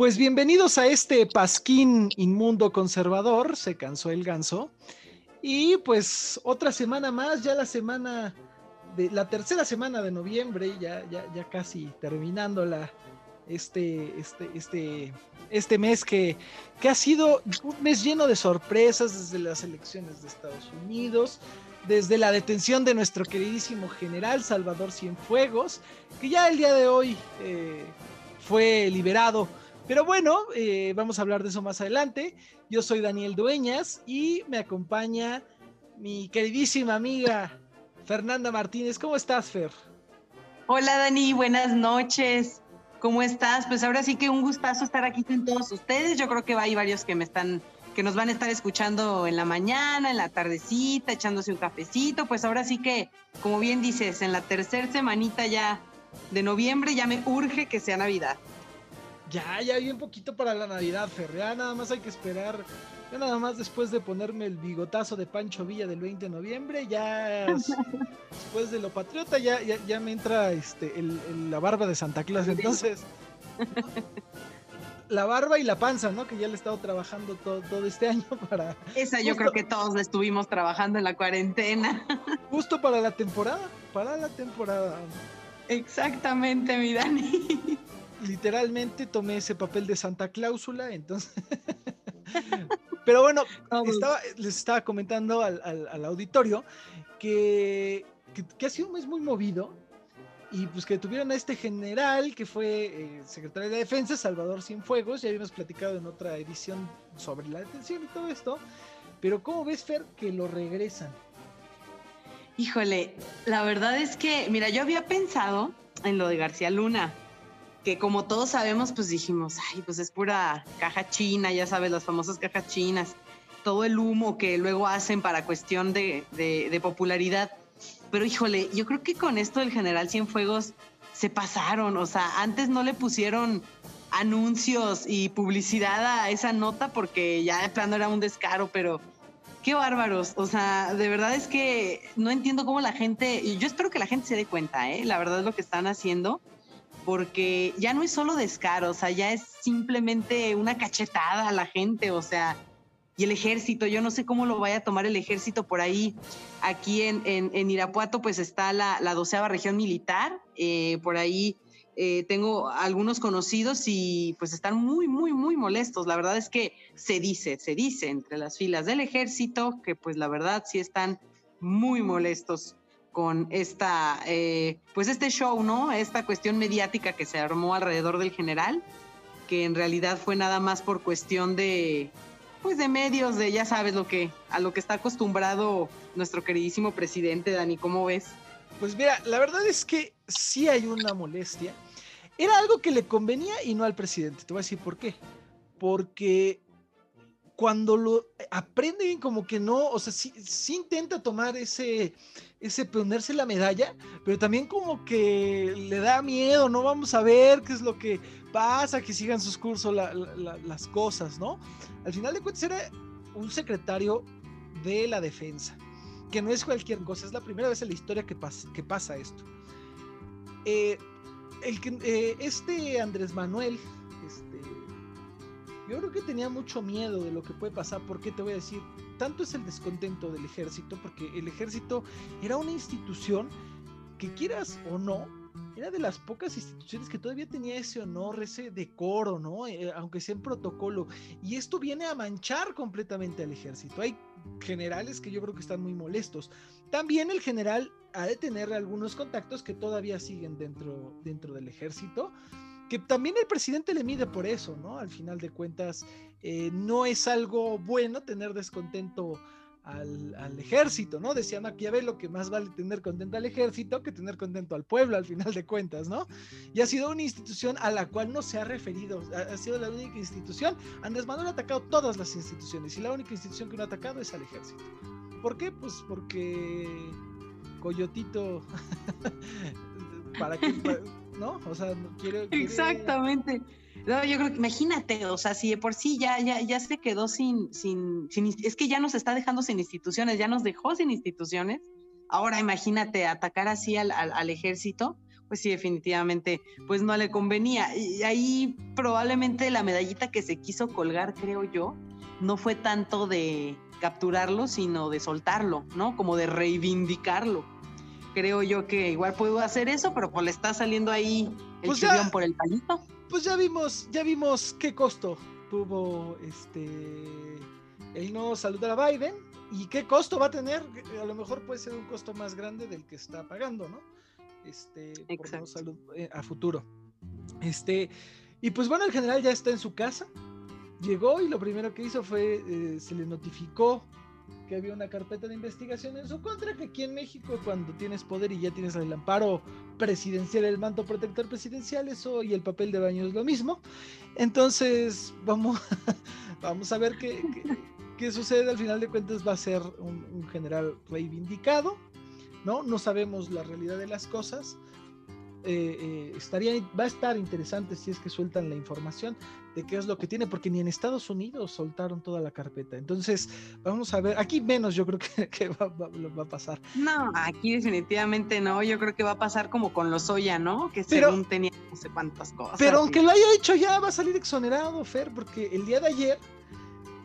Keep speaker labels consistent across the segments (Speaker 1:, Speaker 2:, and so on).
Speaker 1: Pues bienvenidos a este pasquín inmundo conservador, se cansó el ganso. Y pues otra semana más, ya la semana de la tercera semana de noviembre, ya, ya, ya casi terminando la, este, este, este, este mes que, que ha sido un mes lleno de sorpresas desde las elecciones de Estados Unidos, desde la detención de nuestro queridísimo general Salvador Cienfuegos, que ya el día de hoy eh, fue liberado pero bueno, eh, vamos a hablar de eso más adelante. Yo soy Daniel Dueñas y me acompaña mi queridísima amiga Fernanda Martínez. ¿Cómo estás, Fer?
Speaker 2: Hola, Dani, buenas noches. ¿Cómo estás? Pues ahora sí que un gustazo estar aquí con todos ustedes. Yo creo que hay varios que me están que nos van a estar escuchando en la mañana, en la tardecita, echándose un cafecito. Pues ahora sí que, como bien dices, en la tercera semanita ya de noviembre ya me urge que sea Navidad.
Speaker 1: Ya, ya hay un poquito para la Navidad, Fer. Ya nada más hay que esperar. Ya nada más después de ponerme el bigotazo de Pancho Villa del 20 de noviembre, ya después de lo patriota, ya, ya, me entra este la barba de Santa Claus. Entonces, la barba y la panza, ¿no? Que ya le he estado trabajando todo, todo este año para.
Speaker 2: Esa yo creo que todos la estuvimos trabajando en la cuarentena.
Speaker 1: Justo para la temporada, para la temporada.
Speaker 2: Exactamente, mi Dani
Speaker 1: literalmente tomé ese papel de Santa Cláusula, entonces... Pero bueno, les estaba comentando al, auditorio que, ha sido un mes muy movido y pues que tuvieron a este general que fue eh, secretario de Defensa, Salvador Cienfuegos, ya habíamos platicado en otra edición sobre la detención y todo esto, pero ¿cómo ves, Fer, que lo regresan?
Speaker 2: Híjole, la verdad es que, mira, yo había pensado en lo de García Luna, que como todos sabemos, pues dijimos, ay, pues es pura caja china, ya sabes, las famosas cajas chinas, todo el humo que luego hacen para cuestión de, de, popularidad. Pero híjole, yo creo que con esto del general Cienfuegos se pasaron, o sea, antes no le pusieron anuncios y publicidad a esa nota porque ya de plano era un descaro, pero qué bárbaros, o sea, de verdad es que no entiendo cómo la gente, y yo espero que la gente se dé cuenta, ¿eh? la verdad es lo que están haciendo porque ya no es solo descaro, o sea, ya es simplemente una cachetada a la gente, o sea, y el ejército, yo no sé cómo lo vaya a tomar el ejército por ahí. Aquí en, Irapuato pues está la, la doceava región militar, eh, por ahí eh, tengo algunos conocidos y pues están muy, muy, muy molestos. La verdad es que se dice, se dice entre las filas del ejército que pues la verdad sí están muy molestos con esta, eh, pues este show, ¿no? Esta cuestión mediática que se armó alrededor del general, que en realidad fue nada más por cuestión de, pues de medios, de ya sabes lo que, a lo que está acostumbrado nuestro queridísimo presidente, Dani, ¿cómo ves?
Speaker 1: Pues mira, la verdad es que sí hay una molestia. Era algo que le convenía y no al presidente. Te voy a decir por qué. Porque cuando lo aprenden como que no, o sea, sí, intenta tomar ese, ese ponerse la medalla, pero también como que le da miedo, no vamos a ver qué es lo que pasa, que sigan sus cursos las cosas, ¿no? Al final de cuentas era un secretario de la defensa, que no es cualquier cosa, es la primera vez en la historia que pasa, esto. Eh, el eh, este Andrés Manuel, este, yo creo que tenía mucho miedo de lo que puede pasar, porque te voy a decir, tanto es el descontento del ejército, porque el ejército era una institución que quieras o no, era de las pocas instituciones que todavía tenía ese honor, ese decoro, ¿no? Eh, aunque sea en protocolo. Y esto viene a manchar completamente al ejército. Hay generales que yo creo que están muy molestos. También el general ha de tener algunos contactos que todavía siguen dentro, dentro del ejército que también el presidente le mide por eso, ¿no? Al final de cuentas, eh, no es algo bueno tener descontento al, ejército, ¿no? Decía Maquiavelo que más vale tener contento al ejército que tener contento al pueblo, al final de cuentas, ¿no? Y ha sido una institución a la cual no se ha referido, ha, sido la única institución. Andrés Manuel ha atacado todas las instituciones y la única institución que no ha atacado es al ejército. ¿Por qué? Pues porque Coyotito, para que ¿no? O sea, quiere,
Speaker 2: Exactamente. No, yo creo que imagínate, o sea, si de por sí ya, ya, ya se quedó sin, sin, es que ya nos está dejando sin instituciones, ya nos dejó sin instituciones. Ahora imagínate atacar así al, al, ejército, pues sí, definitivamente, pues no le convenía. Y ahí probablemente la medallita que se quiso colgar, creo yo, no fue tanto de capturarlo, sino de soltarlo, ¿no? Como de reivindicarlo. Creo yo que igual puedo hacer eso, pero pues le está saliendo ahí el pues por el palito.
Speaker 1: Pues ya vimos, ya vimos qué costo tuvo este el no saludar a Biden y qué costo va a tener. A lo mejor puede ser un costo más grande del que está pagando, ¿no? Este, por no salud eh, a futuro. Este, y pues bueno, el general ya está en su casa. Llegó y lo primero que hizo fue, eh, se le notificó que había una carpeta de investigación en su contra, que aquí en México cuando tienes poder y ya tienes el amparo presidencial, el manto protector presidencial, eso y el papel de baño es lo mismo. Entonces, vamos, vamos a ver qué, qué, sucede. Al final de cuentas va a ser un, un general reivindicado, ¿no? No sabemos la realidad de las cosas. Eh, eh, estaría, va a estar interesante si es que sueltan la información de qué es lo que tiene, porque ni en Estados Unidos soltaron toda la carpeta. Entonces, vamos a ver, aquí menos yo creo que, va, a pasar.
Speaker 2: No, aquí definitivamente no, yo creo que va a pasar como con los Oya, ¿no? Que según tenía no sé cuántas cosas.
Speaker 1: Pero aunque lo haya hecho ya, va a salir exonerado, Fer, porque el día de ayer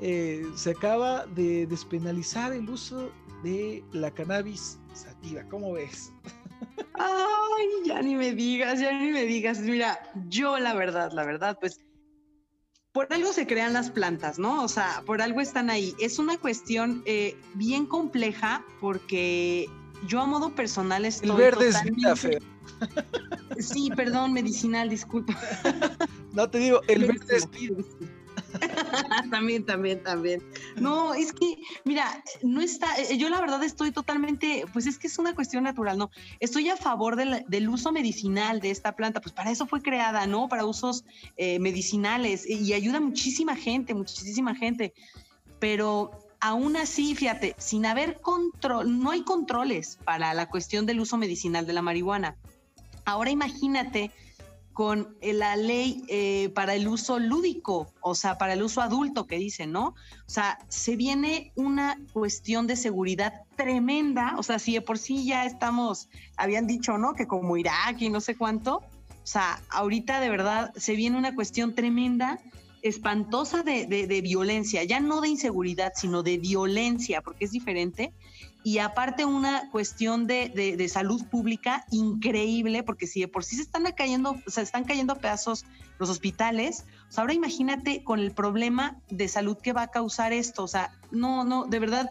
Speaker 1: eh, se acaba de despenalizar el uso de la cannabis sativa. ¿Cómo ves?
Speaker 2: Ay, ya ni me digas, ya ni me digas. Mira, yo la verdad, la verdad, pues por algo se crean las plantas, ¿no? O sea, por algo están ahí. Es una cuestión eh, bien compleja porque yo a modo personal estoy.
Speaker 1: El verde es vida,
Speaker 2: Sí, perdón, medicinal, disculpa.
Speaker 1: No te digo, el verde es vida.
Speaker 2: también, también, también. No, es que, mira, no está, eh, yo la verdad estoy totalmente, pues es que es una cuestión natural, ¿no? Estoy a favor del, uso medicinal de esta planta, pues para eso fue creada, ¿no? Para usos eh, medicinales y ayuda muchísima gente, muchísima gente, pero aún así, fíjate, sin haber control, no hay controles para la cuestión del uso medicinal de la marihuana. Ahora imagínate con la ley eh, para el uso lúdico, o sea, para el uso adulto que dicen, ¿no? O sea, se viene una cuestión de seguridad tremenda, o sea, si de por sí ya estamos, habían dicho, ¿no? Que como Irak y no sé cuánto, o sea, ahorita de verdad se viene una cuestión tremenda, espantosa de, de violencia, ya no de inseguridad, sino de violencia, porque es diferente y aparte una cuestión de, salud pública increíble, porque si de por sí se están cayendo, se están cayendo a pedazos los hospitales, ahora imagínate con el problema de salud que va a causar esto, o sea, no, no, de verdad,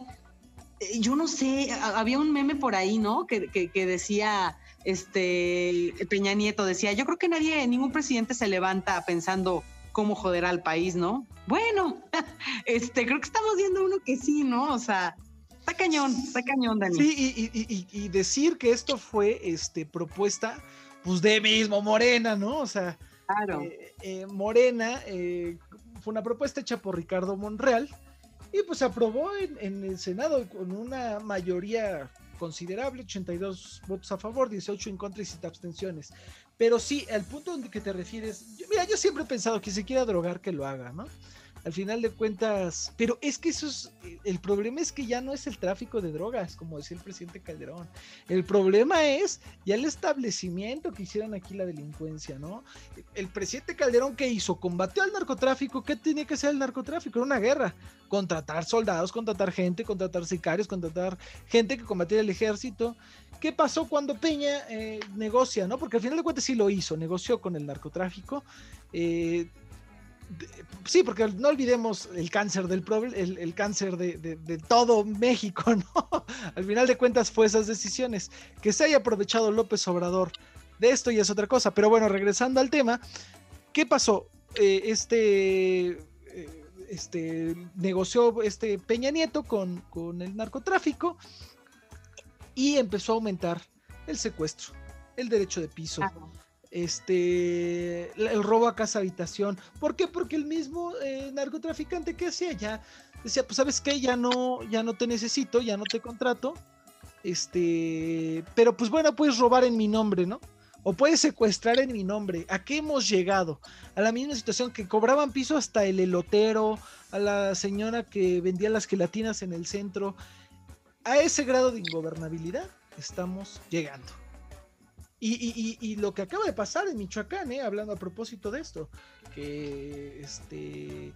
Speaker 2: eh, yo no sé, había un meme por ahí, ¿no? Que, que, decía, este, Peña Nieto decía, yo creo que nadie, ningún presidente se levanta pensando cómo joder al país, ¿no? Bueno, este, creo que estamos viendo uno que sí, ¿no? O sea, Está cañón, está cañón, Dani.
Speaker 1: Sí, y, decir que esto fue este, propuesta, pues de mismo Morena, ¿no? O sea,
Speaker 2: claro.
Speaker 1: Eh, eh, Morena eh, fue una propuesta hecha por Ricardo Monreal y pues se aprobó en, el Senado con una mayoría considerable, 82 votos a favor, 18 en contra y 7 abstenciones. Pero sí, al punto donde que te refieres, mira, yo siempre he pensado que si quiera drogar, que lo haga, ¿no? Al final de cuentas, pero es que eso es, el problema es que ya no es el tráfico de drogas, como decía el presidente Calderón. El problema es ya el establecimiento que hicieron aquí la delincuencia, ¿no? El presidente Calderón, ¿qué hizo? Combatió al narcotráfico. ¿Qué tenía que hacer el narcotráfico? Era una guerra. Contratar soldados, contratar gente, contratar sicarios, contratar gente que combatiera el ejército. ¿Qué pasó cuando Peña eh, negocia, no? Porque al final de cuentas sí lo hizo, negoció con el narcotráfico. Eh, sí, porque no olvidemos el cáncer del el, el cáncer de, todo México, ¿no? Al final de cuentas fue esas decisiones. Que se haya aprovechado López Obrador de esto y es otra cosa. Pero bueno, regresando al tema, ¿qué pasó? Eh, este, eh, este negoció este Peña Nieto con, con el narcotráfico y empezó a aumentar el secuestro, el derecho de piso este, el robo a casa habitación. ¿Por qué? Porque el mismo eh, narcotraficante que hacía ya decía, pues sabes qué, ya no, ya no te necesito, ya no te contrato, este, pero pues bueno, puedes robar en mi nombre, ¿no? O puedes secuestrar en mi nombre. ¿A qué hemos llegado? A la misma situación que cobraban piso hasta el elotero, a la señora que vendía las gelatinas en el centro. A ese grado de ingobernabilidad estamos llegando. Y, lo que acaba de pasar en Michoacán, ¿eh? hablando a propósito de esto, que este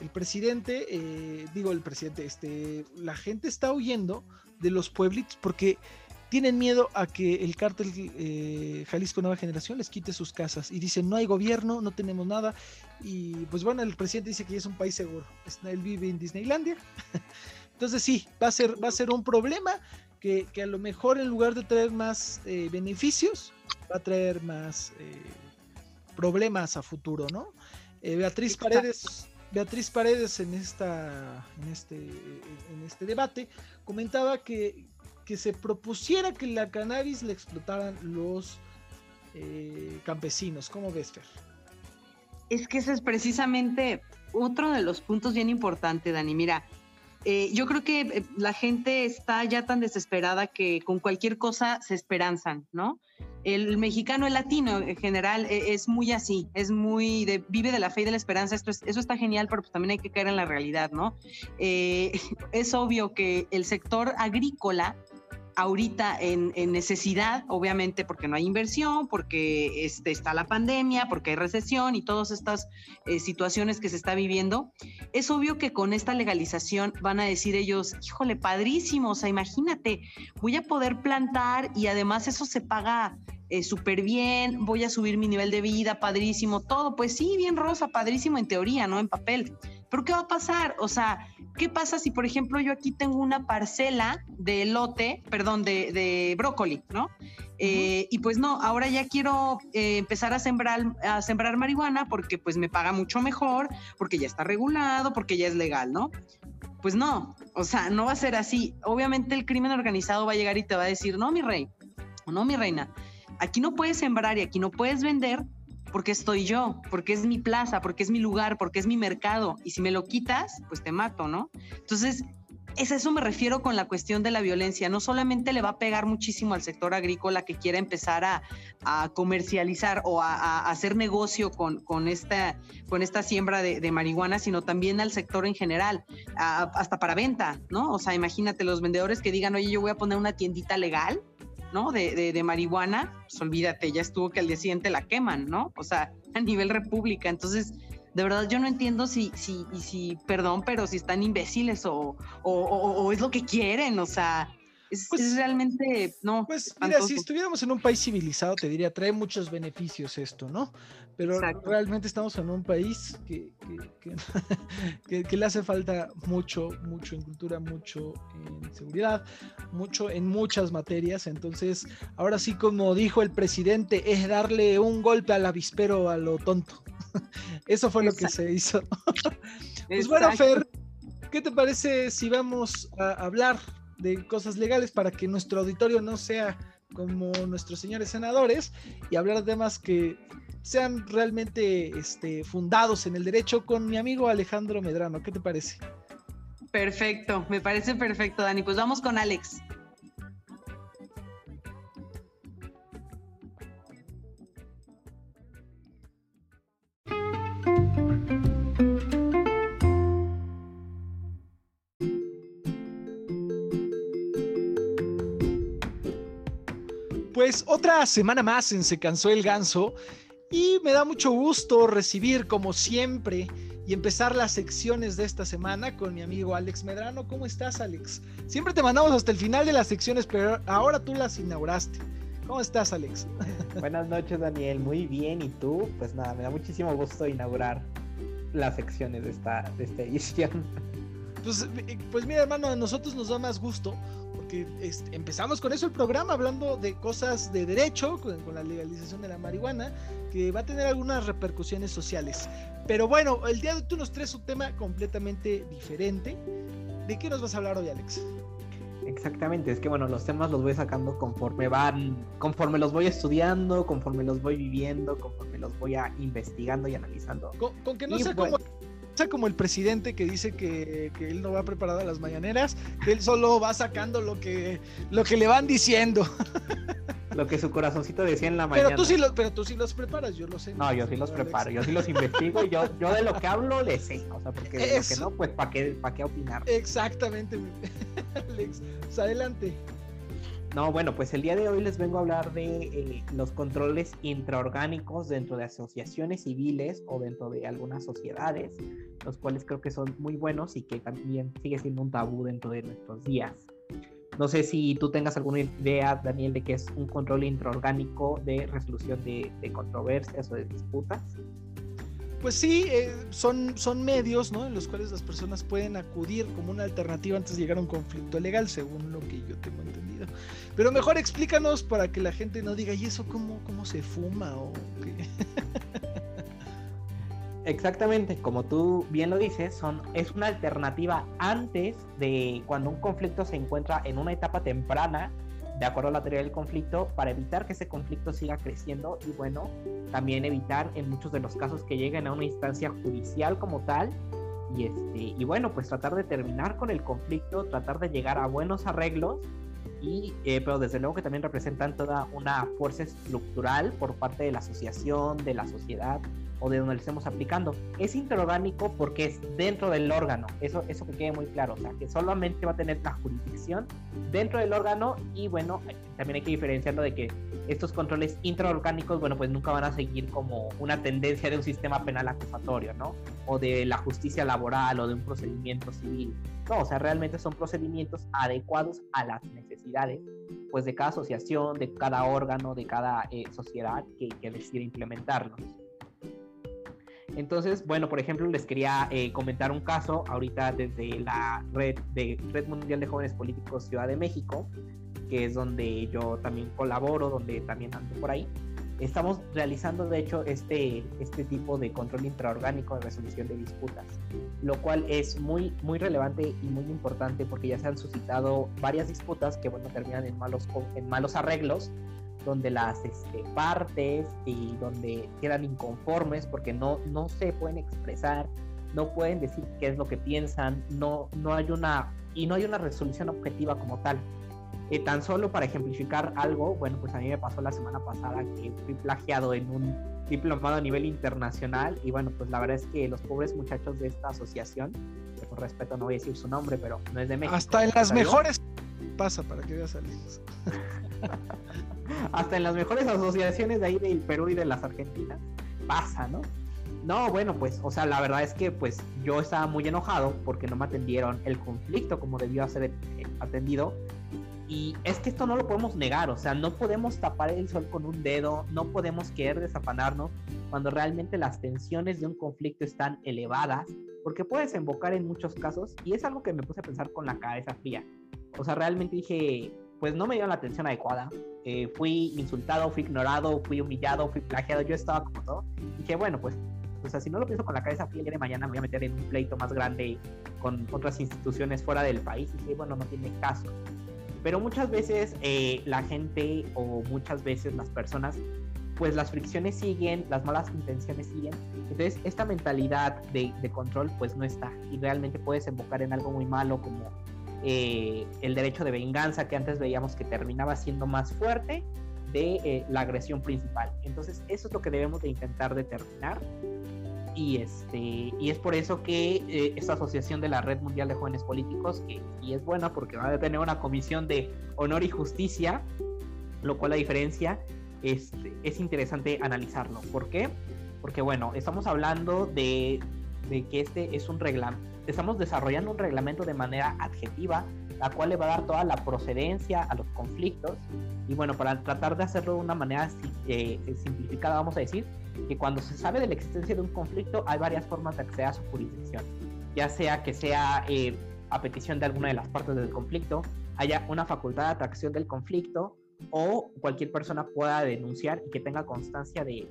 Speaker 1: el presidente, eh, digo el presidente, este, la gente está huyendo de los pueblitos porque tienen miedo a que el cártel eh, Jalisco Nueva Generación les quite sus casas y dicen no hay gobierno, no tenemos nada y pues bueno, el presidente dice que es un país seguro, él vive en Disneylandia, entonces sí, va a ser, va a ser un problema que, a lo mejor en lugar de traer más eh, beneficios, va a traer más problemas a futuro, ¿no? Beatriz Paredes Beatriz Paredes en, esta, en, este, en este debate comentaba que, que se propusiera que la cannabis le explotaran los eh, campesinos. ¿Cómo ves, Fer?
Speaker 2: Es que ese es precisamente otro de los puntos bien importantes, Dani. Mira, eh, yo creo que eh, la gente está ya tan desesperada que con cualquier cosa se esperanzan, ¿no? El mexicano, el latino en general e, es muy así, es muy de, vive de la fe y de la esperanza. Esto eso está genial, pero pues también hay que caer en la realidad, ¿no? Eh, es obvio que el sector agrícola ahorita en, necesidad, obviamente porque no hay inversión, porque este, está la pandemia, porque hay recesión y todas estas eh, situaciones que se está viviendo, es obvio que con esta legalización van a decir ellos, híjole, padrísimo, o sea, imagínate, voy a poder plantar y además eso se paga eh, súper bien, voy a subir mi nivel de vida, padrísimo, todo, pues sí, bien rosa, padrísimo en teoría, ¿no? En papel. Pero ¿qué va a pasar? O sea, ¿qué pasa si, por ejemplo, yo aquí tengo una parcela de lote, perdón, de, brócoli, ¿no? Eh, y pues no, ahora ya quiero eh, empezar a sembrar, a sembrar marihuana porque pues me paga mucho mejor, porque ya está regulado, porque ya es legal, ¿no? Pues no, o sea, no va a ser así. Obviamente el crimen organizado va a llegar y te va a decir, no, mi rey, o no, mi reina, aquí no puedes sembrar y aquí no puedes vender porque estoy yo, porque es mi plaza, porque es mi lugar, porque es mi mercado. Y si me lo quitas, pues te mato, ¿no? Entonces, es eso me refiero con la cuestión de la violencia. No solamente le va a pegar muchísimo al sector agrícola que quiera empezar a, comercializar o a, hacer negocio con, esta, con esta siembra de, marihuana, sino también al sector en general, hasta para venta, ¿no? O sea, imagínate los vendedores que digan, oye, yo voy a poner una tiendita legal ¿no? De, de, marihuana, pues olvídate, ya estuvo que al día siguiente la queman, ¿no? O sea, a nivel república. Entonces, de verdad yo no entiendo si, si, si, perdón, pero si están imbéciles o, o es lo que quieren, o sea, es, pues, realmente, no.
Speaker 1: Pues mira, si estuviéramos en un país civilizado, te diría, trae muchos beneficios esto, ¿no? Pero realmente estamos en un país que, que, le hace falta mucho, mucho en cultura, mucho en seguridad, mucho en muchas materias. Entonces, ahora sí, como dijo el presidente, es darle un golpe al avispero a lo tonto. Eso fue lo que se hizo. pues bueno, Fer, ¿qué te parece si vamos a hablar de cosas legales para que nuestro auditorio no sea como nuestros señores senadores y hablar de temas que sean realmente este, fundados en el derecho con mi amigo Alejandro Medrano. ¿Qué te parece?
Speaker 2: Perfecto, me parece perfecto, Dani. Pues vamos con Alex.
Speaker 1: Pues otra semana más en Se Cansó el Ganso y me da mucho gusto recibir como siempre y empezar las secciones de esta semana con mi amigo Alex Medrano. ¿Cómo estás Alex? Siempre te mandamos hasta el final de las secciones, pero ahora tú las inauguraste. ¿Cómo estás Alex?
Speaker 3: Buenas noches Daniel, muy bien. ¿Y tú? Pues nada, me da muchísimo gusto inaugurar las secciones de esta, de esta edición.
Speaker 1: Pues, eh, pues mira hermano, a nosotros nos da más gusto empezamos con eso el programa, hablando de cosas de derecho, con, la legalización de la marihuana, que va a tener algunas repercusiones sociales. Pero bueno, el día de hoy tú nos traes un tema completamente diferente. ¿De qué nos vas a hablar hoy, Alex?
Speaker 3: Exactamente, es que bueno, los temas los voy sacando conforme van, conforme los voy estudiando, conforme los voy viviendo, conforme los voy a investigando y analizando.
Speaker 1: Con, que no sea como como el presidente que dice que, él no va preparado a las mañaneras, que él solo va sacando lo que, lo que le van diciendo.
Speaker 3: Lo que su corazoncito decía en la mañana.
Speaker 1: Pero tú sí, pero tú sí los preparas, yo lo sé.
Speaker 3: No, yo sí los preparo, yo sí los investigo y yo, yo de lo que hablo le sé. O sea, porque de lo que no, pues ¿para qué, para qué opinar?
Speaker 1: Exactamente, Alex. Pues, adelante.
Speaker 3: No, bueno, pues el día de hoy les vengo a hablar de eh, los controles intraorgánicos dentro de asociaciones civiles o dentro de algunas sociedades, los cuales creo que son muy buenos y que también sigue siendo un tabú dentro de nuestros días. No sé si tú tengas alguna idea, Daniel, de qué es un control intraorgánico de resolución de, de controversias o de disputas.
Speaker 1: Pues sí, eh, son, son medios ¿no? en los cuales las personas pueden acudir como una alternativa antes de llegar a un conflicto legal, según lo que yo tengo entendido. Pero mejor explícanos para que la gente no diga, ¿y eso cómo, cómo se fuma? o?
Speaker 3: Exactamente, como tú bien lo dices, son, es una alternativa antes de cuando un conflicto se encuentra en una etapa temprana, de acuerdo a la teoría del conflicto, para evitar que ese conflicto siga creciendo y bueno, también evitar en muchos de los casos que lleguen a una instancia judicial como tal. Y, este, y bueno, pues tratar de terminar con el conflicto, tratar de llegar a buenos arreglos y, eh, pero desde luego que también representan toda una fuerza estructural por parte de la asociación, de la sociedad o de donde lo estemos aplicando. Es interorgánico porque es dentro del órgano, eso, eso que quede muy claro, o sea, que solamente va a tener la jurisdicción dentro del órgano y bueno, también hay que diferenciarlo de que estos controles intraorgánicos, bueno, pues nunca van a seguir como una tendencia de un sistema penal acusatorio, ¿no? O de la justicia laboral o de un procedimiento civil. No, o sea, realmente son procedimientos adecuados a las necesidades, pues de cada asociación, de cada órgano, de cada eh, sociedad que, que decide implementarlos. Entonces, bueno, por ejemplo, les quería eh, comentar un caso ahorita desde la red de Red Mundial de Jóvenes Políticos Ciudad de México, que es donde yo también colaboro, donde también ando por ahí. Estamos realizando, de hecho, este, este tipo de control intraorgánico de resolución de disputas, lo cual es muy, muy relevante y muy importante porque ya se han suscitado varias disputas que, bueno, terminan en malos, en malos arreglos donde las este, partes y donde quedan inconformes porque no, no se pueden expresar, no pueden decir qué es lo que piensan, no, no hay una y no hay una resolución objetiva como tal. Eh, tan solo para ejemplificar algo, bueno, pues a mí me pasó la semana pasada que fui plagiado en un diplomado a nivel internacional y bueno, pues la verdad es que los pobres muchachos de esta asociación, que por respeto no voy a decir su nombre, pero no es de México.
Speaker 1: Hasta en las mejores pasa para que veas a
Speaker 3: hasta en las mejores asociaciones de ahí del Perú y de las Argentinas pasa, ¿no? No, bueno, pues, o sea, la verdad es que pues yo estaba muy enojado porque no me atendieron el conflicto como debió ser atendido. Y es que esto no lo podemos negar, o sea, no podemos tapar el sol con un dedo, no podemos querer desafanarnos cuando realmente las tensiones de un conflicto están elevadas, porque puede desembocar en muchos casos, y es algo que me puse a pensar con la cabeza fría. O sea, realmente dije, pues no me dieron la atención adecuada. Eh, fui insultado, fui ignorado, fui humillado, fui plagiado, yo estaba como todo. Y dije, bueno, pues, o sea, si no lo pienso con la cabeza fría, el día de mañana me voy a meter en un pleito más grande con otras instituciones fuera del país. Y dije, bueno, no tiene caso. Pero muchas veces eh, la gente o muchas veces las personas, pues las fricciones siguen, las malas intenciones siguen. Entonces, esta mentalidad de, de control, pues no está. Y realmente puede desembocar en algo muy malo como eh, el derecho de venganza que antes veíamos que terminaba siendo más fuerte de eh, la agresión principal. Entonces eso es lo que debemos de intentar determinar y, este, y es por eso que eh, esta asociación de la Red Mundial de Jóvenes Políticos, que y es buena porque va a tener una comisión de honor y justicia, lo cual la diferencia es, es interesante analizarlo. ¿Por qué? Porque bueno, estamos hablando de, de que este es un reglamento estamos desarrollando un reglamento de manera adjetiva, la cual le va a dar toda la procedencia a los conflictos. Y bueno, para tratar de hacerlo de una manera eh, simplificada, vamos a decir que cuando se sabe de la existencia de un conflicto, hay varias formas de acceder a su jurisdicción. Ya sea que sea eh, a petición de alguna de las partes del conflicto, haya una facultad de atracción del conflicto, o cualquier persona pueda denunciar y que tenga constancia de,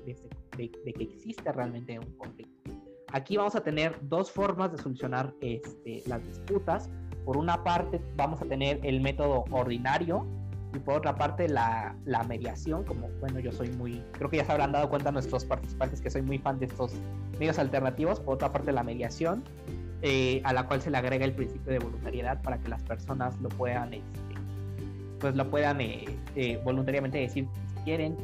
Speaker 3: de que existe realmente un conflicto. Aquí vamos a tener dos formas de solucionar este, las disputas. Por una parte vamos a tener el método ordinario y por otra parte la, mediación, como bueno, yo soy muy, creo que ya se habrán dado cuenta nuestros participantes que soy muy fan de estos medios alternativos. Por otra parte la mediación, eh, a la cual se le agrega el principio de voluntariedad para que las personas lo puedan, este, pues lo puedan eh, eh, voluntariamente decir si quieren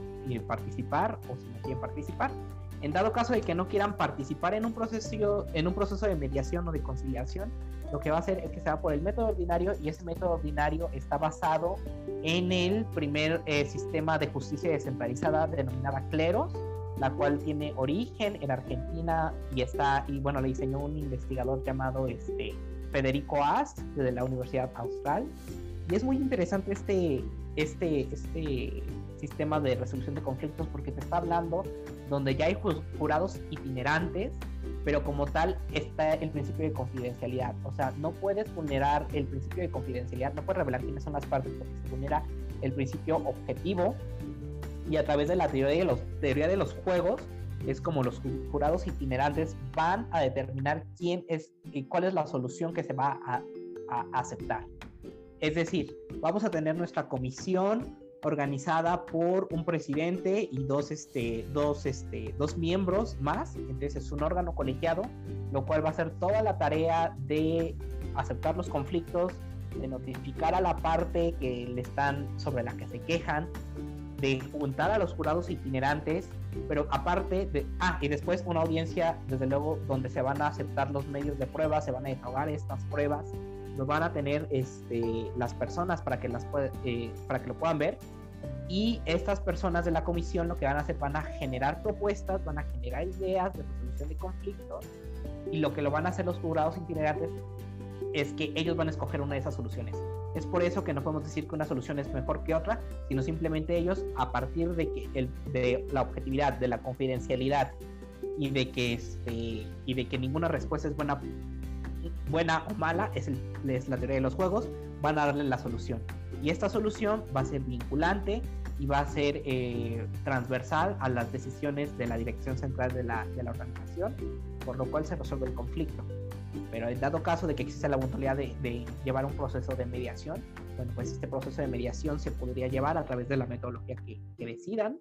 Speaker 3: participar o si no quieren participar En dado caso de que no quieran participar en un proceso, en un proceso de mediación o de conciliación, lo que va a hacer es que se va por el método ordinario y ese método ordinario está basado en el primer eh, sistema de justicia descentralizada denominada cleros, la cual tiene origen en Argentina y está y bueno le diseñó un investigador llamado este Federico Ast de la Universidad Austral. Y es muy interesante este este este sistema de resolución de conflictos porque te está hablando donde ya hay jurados itinerantes, pero como tal está el principio de confidencialidad. O sea, no puedes vulnerar el principio de confidencialidad, no puedes revelar quiénes son las partes porque se vulnera el principio objetivo y a través de la teoría de los, teoría de los juegos es como los jurados itinerantes van a determinar quién es y cuál es la solución que se va a, a aceptar. Es decir, vamos a tener nuestra comisión organizada por un presidente y dos, este, dos, este, dos miembros más. Entonces es un órgano colegiado, lo cual va a hacer toda la tarea de aceptar los conflictos, de notificar a la parte que le están sobre la que se quejan, de juntar a los jurados itinerantes, pero aparte de, ah, y después una audiencia, desde luego, donde se van a aceptar los medios de prueba, se van a desahogar estas pruebas, lo van a tener este, las personas para que, las eh, para que lo puedan ver. Y estas personas de la comisión lo que van a hacer van a generar propuestas, van a generar ideas de resolución de conflictos. Y lo que lo van a hacer los jurados itinerantes es que ellos van a escoger una de esas soluciones. Es por eso que no podemos decir que una solución es mejor que otra, sino simplemente ellos, a partir de, que el, de la objetividad, de la confidencialidad y de que, este, y de que ninguna respuesta es buena buena o mala, es, la teoría de los juegos, van a darle la solución. Y esta solución va a ser vinculante y va a ser eh, transversal a las decisiones de la dirección central de la, de la, organización, por lo cual se resuelve el conflicto. Pero en dado caso de que exista la voluntad de, de, llevar un proceso de mediación, bueno, pues este proceso de mediación se podría llevar a través de la metodología que, que decidan.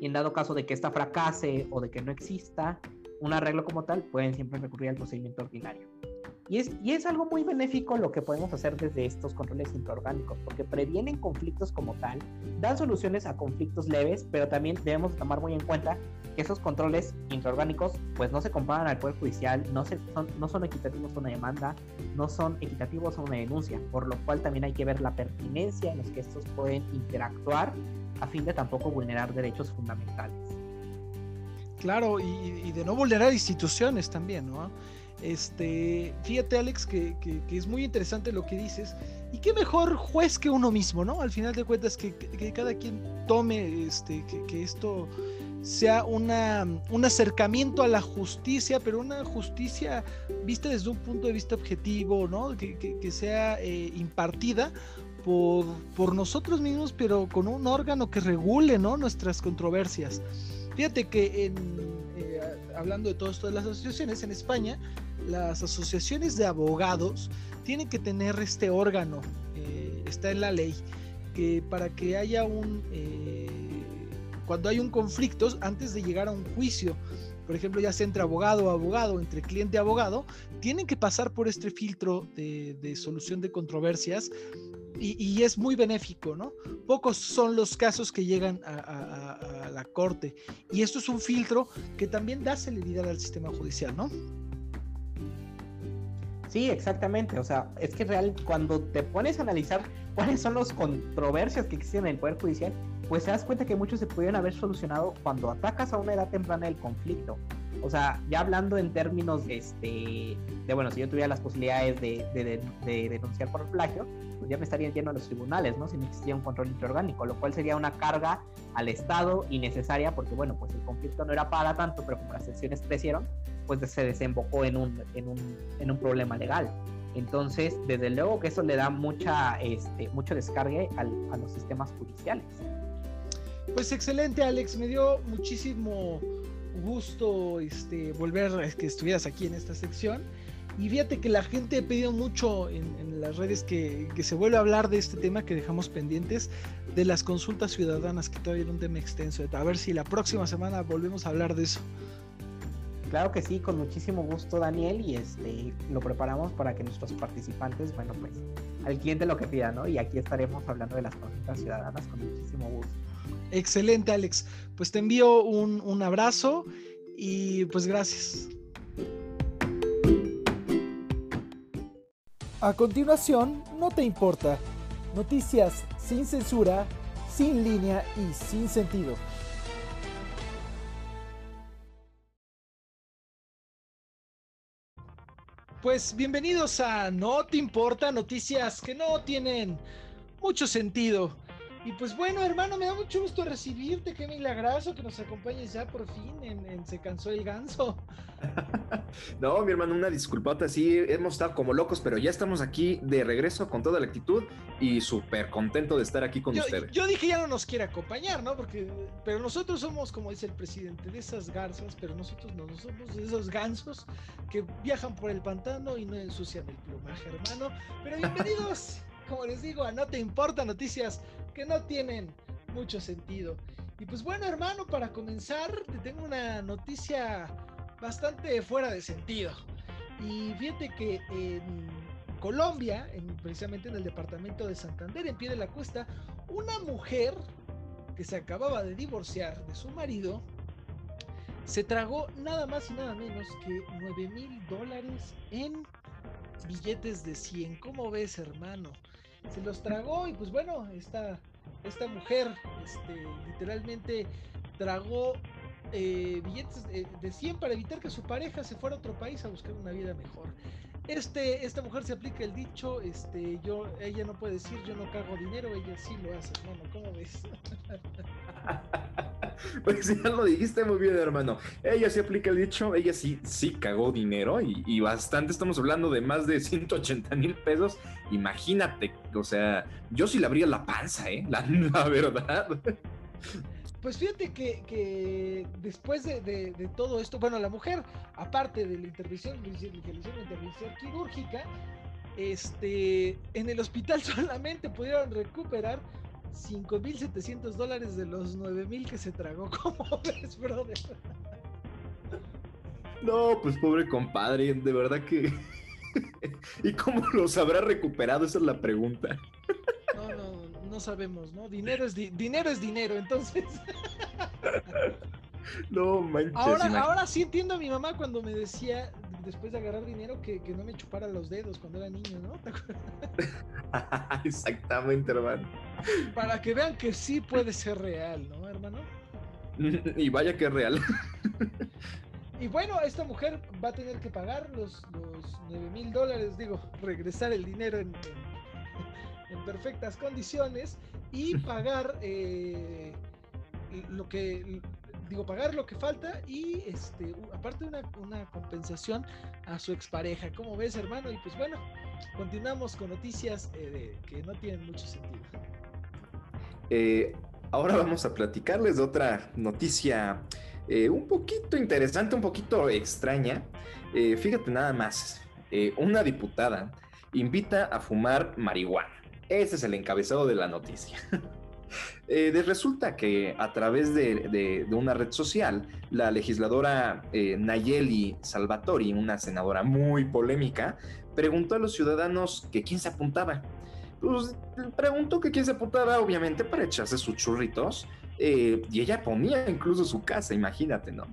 Speaker 3: Y en dado caso de que esta fracase o de que no exista, un arreglo como tal, pueden siempre recurrir al procedimiento ordinario. Y es, y es algo muy benéfico lo que podemos hacer desde estos controles intraorgánicos, porque previenen conflictos como tal, dan soluciones a conflictos leves, pero también debemos tomar muy en cuenta que esos controles intraorgánicos pues no se comparan al Poder Judicial, no, se, son, no son equitativos a una demanda, no son equitativos a una denuncia, por lo cual también hay que ver la pertinencia en los que estos pueden interactuar a fin de tampoco vulnerar derechos fundamentales.
Speaker 1: Claro, y, de no vulnerar instituciones también, ¿no? Este, fíjate Alex que, es muy interesante lo que dices y qué mejor juez que uno mismo, ¿no? Al final de cuentas que, cada quien tome, este, que, esto sea una, un acercamiento a la justicia, pero una justicia vista desde un punto de vista objetivo, ¿no? Que, sea eh, impartida por, por nosotros mismos, pero con un órgano que regule, ¿no? Nuestras controversias. Fíjate que eh, hablando de todo esto de las asociaciones, en España, las asociaciones de abogados tienen que tener este órgano, eh, está en la ley, que para que haya un, eh, cuando hay un conflicto, antes de llegar a un juicio, por ejemplo, ya sea entre abogado o abogado, entre cliente y abogado, tienen que pasar por este filtro de solución de controversias y, es muy benéfico, ¿no? Pocos son los casos que llegan a, la corte y esto es un filtro que también da celeridad al sistema judicial, ¿no?
Speaker 3: Sí, exactamente. O sea, es que real, cuando te pones a analizar cuáles son las controversias que existen en el Poder Judicial, pues te das cuenta que muchos se pudieron haber solucionado cuando atacas a una edad temprana del conflicto. O sea, ya hablando en términos de, este, de bueno, si yo tuviera las posibilidades de, de, de denunciar por plagio, pues ya me estarían yendo a los tribunales, ¿no? Si no existía un control intraorgánico, lo cual sería una carga al Estado innecesaria porque, bueno, pues el conflicto no era para tanto, pero como las sesiones crecieron, pues se desembocó en un, en un, en un problema legal. Entonces, desde luego que eso le da mucha, este, mucho descargue al, a los sistemas judiciales.
Speaker 1: Pues excelente, Alex. Me dio muchísimo gusto este, volver a que estuvieras aquí en esta sección. Y fíjate que la gente ha pedido mucho en, las redes que, se vuelva a hablar de este tema que dejamos pendientes, de las consultas ciudadanas, que todavía era un tema extenso. A ver si la próxima semana volvemos a hablar de eso.
Speaker 3: Claro que sí, con muchísimo gusto, Daniel, y este lo preparamos para que nuestros participantes, bueno, pues al cliente lo que pida, ¿no? Y aquí estaremos hablando de las consultas ciudadanas con muchísimo gusto.
Speaker 1: Excelente, Alex. Pues te envío un, un abrazo y pues gracias.
Speaker 4: A continuación, no te importa. Noticias sin censura, sin línea y sin sentido.
Speaker 1: Pues bienvenidos a No te importa, noticias que no tienen mucho sentido. Y pues bueno, hermano, me da mucho gusto recibirte, qué milagroso que nos acompañes ya por fin en, Se cansó el ganso.
Speaker 5: no, mi hermano, una disculpata, sí, hemos estado como locos, pero ya estamos aquí de regreso con toda la actitud y súper contento de estar aquí con ustedes.
Speaker 1: Yo dije ya no nos quiere acompañar, ¿no? Porque, pero nosotros somos, como dice el presidente, de esas garzas, pero nosotros no somos de esos gansos que viajan por el pantano y no ensucian el plumaje, hermano. Pero bienvenidos. como les digo, a No Te Importa Noticias que no tienen mucho sentido. Y pues bueno, hermano, para comenzar, te tengo una noticia bastante fuera de sentido. Y fíjate que en Colombia, en, precisamente en el departamento de Santander, en pie de la cuesta, una mujer que se acababa de divorciar de su marido, se tragó nada más y nada menos que 9 mil dólares en billetes de 100. ¿Cómo ves, hermano? Se los tragó y pues bueno, esta, esta mujer este, literalmente tragó eh, billetes de, 100 para evitar que su pareja se fuera a otro país a buscar una vida mejor. Este, esta mujer se aplica el dicho, este, yo, ella no puede decir yo no cago dinero, ella sí lo hace, hermano, ¿cómo ves?
Speaker 5: pues ya lo dijiste muy bien, hermano. Ella sí aplica el dicho, ella sí, sí cagó dinero y, bastante, estamos hablando de más de 180 mil pesos. Imagínate, o sea, yo sí le abría la panza, ¿eh? La, verdad.
Speaker 1: Pues fíjate que, después de, todo esto, bueno, la mujer, aparte de la intervención, que intervención quirúrgica, este, en el hospital solamente pudieron recuperar 5.700 dólares de los 9.000 que se tragó. ¿Cómo ves, brother?
Speaker 5: No, pues pobre compadre, de verdad que... ¿Y cómo los habrá recuperado? Esa es la pregunta.
Speaker 1: No, sabemos, ¿no? Dinero es, dinero, es dinero, entonces...
Speaker 5: No manches.
Speaker 1: Ahora, ahora sí entiendo a mi mamá cuando me decía, después de agarrar dinero, que, no me chupara los dedos cuando era niño, ¿no?
Speaker 5: Exactamente, hermano.
Speaker 1: Para que vean que sí puede ser real, ¿no, hermano?
Speaker 5: Y vaya que es real.
Speaker 1: Y bueno, esta mujer va a tener que pagar los, los 9 mil dólares, digo, regresar el dinero en, en, perfectas condiciones y pagar eh, lo que digo, pagar lo que falta y este, aparte una, una compensación a su expareja. ¿Cómo ves, hermano? Y pues bueno, continuamos con noticias eh, que no tienen mucho sentido.
Speaker 5: Eh, ahora vamos a platicarles de otra noticia eh, un poquito interesante, un poquito extraña. fíjate nada más, una diputada invita a fumar marihuana. Ese es el encabezado de la noticia. Eh, resulta que a través de, una red social, la legisladora eh, Nayeli Salvatori, una senadora muy polémica, preguntó a los ciudadanos que quién se apuntaba. Pues preguntó que quién se apuntaba, obviamente, para echarse sus churritos. Eh, y ella ponía incluso su casa, imagínate, ¿no?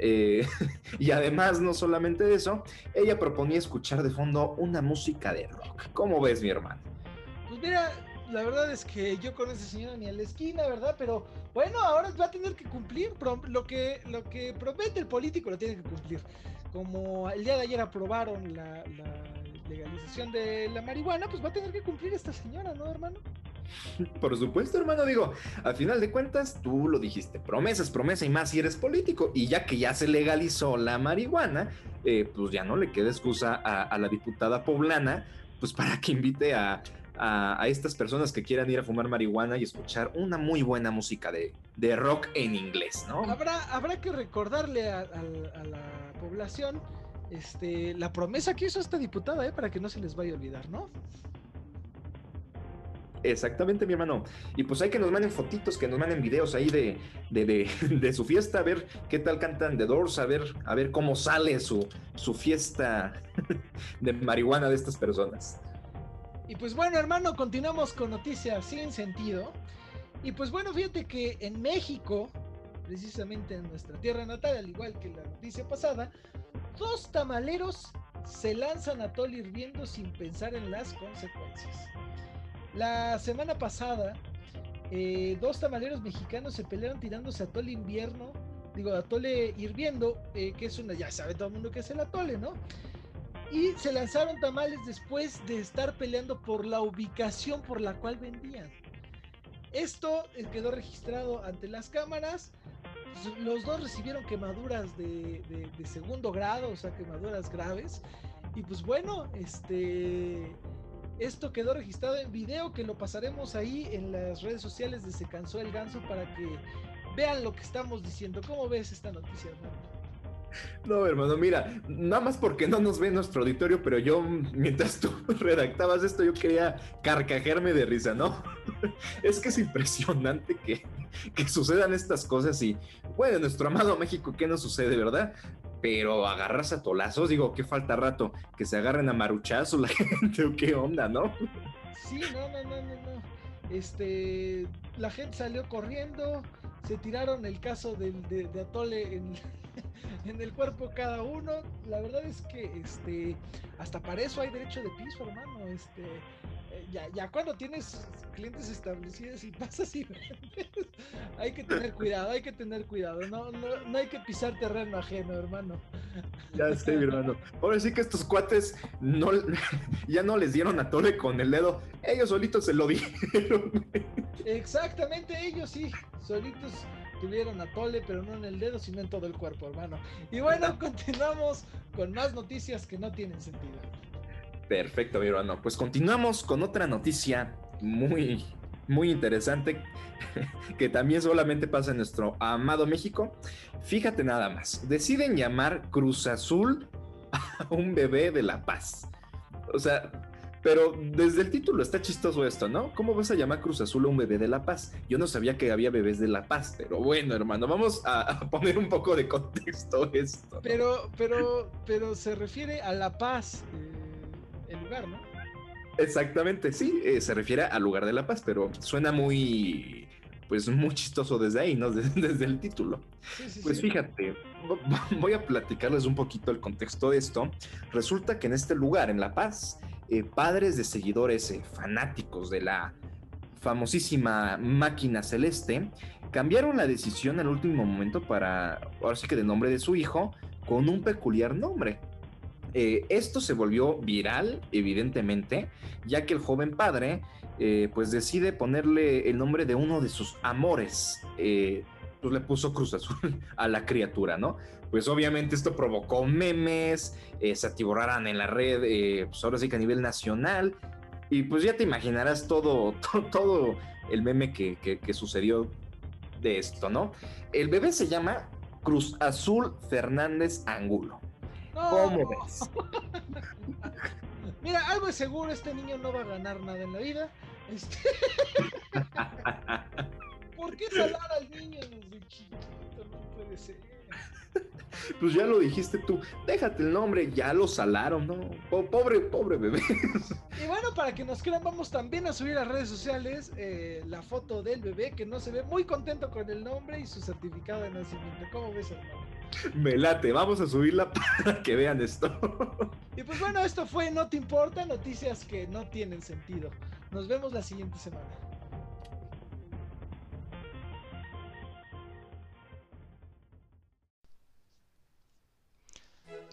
Speaker 5: y además, no solamente eso, ella proponía escuchar de fondo una música de rock. ¿Cómo ves, mi hermano?
Speaker 1: Pues mira, la verdad es que yo con ese señor ni a la esquina, ¿verdad? Pero bueno, ahora va a tener que cumplir lo que, lo que promete el político, lo tiene que cumplir. Como el día de ayer aprobaron la, legalización de la marihuana, pues va a tener que cumplir esta señora, ¿no, hermano?
Speaker 5: Por supuesto, hermano, digo, al final de cuentas, tú lo dijiste, promesas, promesa y más si eres político. Y ya que ya se legalizó la marihuana, eh, pues ya no le queda excusa a la diputada poblana, pues para que invite a, a, estas personas que quieran ir a fumar marihuana y escuchar una muy buena música de, rock en inglés, ¿no?
Speaker 1: Habrá, habrá que recordarle a, la población este, la promesa que hizo esta diputada, ¿eh? para que no se les vaya a olvidar, ¿no?
Speaker 5: Exactamente, mi hermano. Y pues hay que nos manden fotitos, que nos manden videos ahí de, de, su fiesta, a ver qué tal cantan The Doors, a ver, a ver cómo sale su, su fiesta de marihuana de estas personas.
Speaker 1: Y pues bueno, hermano, continuamos con noticias sin sentido. Y pues bueno, fíjate que en México, precisamente en nuestra tierra natal, al igual que la noticia pasada, dos tamaleros se lanzan a tole hirviendo sin pensar en las consecuencias. La semana pasada, eh, dos tamaleros mexicanos se pelearon tirándose a tole invierno, digo, a tole hirviendo, eh, que es una, ya sabe todo el mundo que es el atole, ¿no? Y se lanzaron tamales después de estar peleando por la ubicación por la cual vendían. Esto eh, quedó registrado ante las cámaras. Los dos recibieron quemaduras de, de, segundo grado, o sea, quemaduras graves. Y pues bueno, este, esto quedó registrado en video que lo pasaremos ahí en las redes sociales de Se Cansó el Ganso para que vean lo que estamos diciendo. ¿Cómo ves esta noticia, hermano?
Speaker 5: No, hermano, mira, nada más porque no nos ve nuestro auditorio, pero yo, mientras tú redactabas esto, yo quería carcajearme de risa, ¿no? Es que es impresionante que, que sucedan estas cosas y, bueno, en nuestro amado México, ¿qué no sucede, verdad? Pero agarras a tolazos, digo, ¿qué falta rato? Que se agarren a maruchazos la gente, ¿o qué onda, no?
Speaker 1: Sí, no, no, no, no, no. Este, la gente salió corriendo, se tiraron el caso de, de Atole en, en el cuerpo cada uno. La verdad es que este hasta para eso hay derecho de piso, hermano. Este eh, ya, ya cuando tienes clientes establecidos y pasas y hay que tener cuidado, hay que tener cuidado. No, no, no hay que pisar terreno ajeno, hermano.
Speaker 5: Ya sé, mi hermano. Ahora sí que estos cuates no, ya no les dieron a tole con el dedo. Ellos solitos se lo dijeron.
Speaker 1: Exactamente, ellos sí, solitos tuvieron a Tole, pero no en el dedo, sino en todo el cuerpo, hermano. Y bueno, continuamos con más noticias que no tienen sentido.
Speaker 5: Perfecto, mi hermano. Pues continuamos con otra noticia muy, muy interesante que también solamente pasa en nuestro amado México. Fíjate nada más, deciden llamar Cruz Azul a un bebé de La Paz. O sea, pero desde el título está chistoso esto, ¿no? ¿Cómo vas a llamar Cruz Azul a un bebé de La Paz? Yo no sabía que había bebés de La Paz, pero bueno, hermano, vamos a, poner un poco de contexto esto.
Speaker 1: Pero, pero, pero se refiere a La Paz, eh, el lugar, ¿no?
Speaker 5: Exactamente, sí, eh, se refiere al lugar de La Paz, pero suena muy, pues muy chistoso desde ahí, ¿no? Desde, el título. pues fíjate, voy a platicarles un poquito el contexto de esto. Resulta que en este lugar, en La Paz, eh, padres de seguidores eh, fanáticos de la famosísima máquina celeste, cambiaron la decisión al último momento para, ahora sí que de nombre de su hijo, con un peculiar nombre. Eh, esto se volvió viral, evidentemente, ya que el joven padre, pues decide ponerle el nombre de uno de sus amores. pues le puso Cruz Azul a la criatura, ¿no? pues obviamente esto provocó memes, eh, se atiborraran en la red, eh, pues ahora sí que a nivel nacional, y pues ya te imaginarás todo, todo, el meme que, sucedió de esto, ¿no? El bebé se llama Cruz Azul Fernández Angulo. ¿Cómo ves?
Speaker 1: Mira, algo es seguro, este niño no va a ganar nada en la vida. Este... ¿Por qué salar al niño desde chiquito? No puede ser.
Speaker 5: Pues ya lo dijiste tú, déjate el nombre, ya lo salaron, ¿no? pobre, pobre bebé.
Speaker 1: Y bueno, para que nos crean, vamos también a subir a redes sociales eh, la foto del bebé que no se ve muy contento con el nombre y su certificado de nacimiento. ¿Cómo ves, hermano?
Speaker 5: Me late, vamos a subirla para que vean esto.
Speaker 1: Y pues bueno, esto fue No Te Importa, noticias que no tienen sentido. Nos vemos la siguiente semana.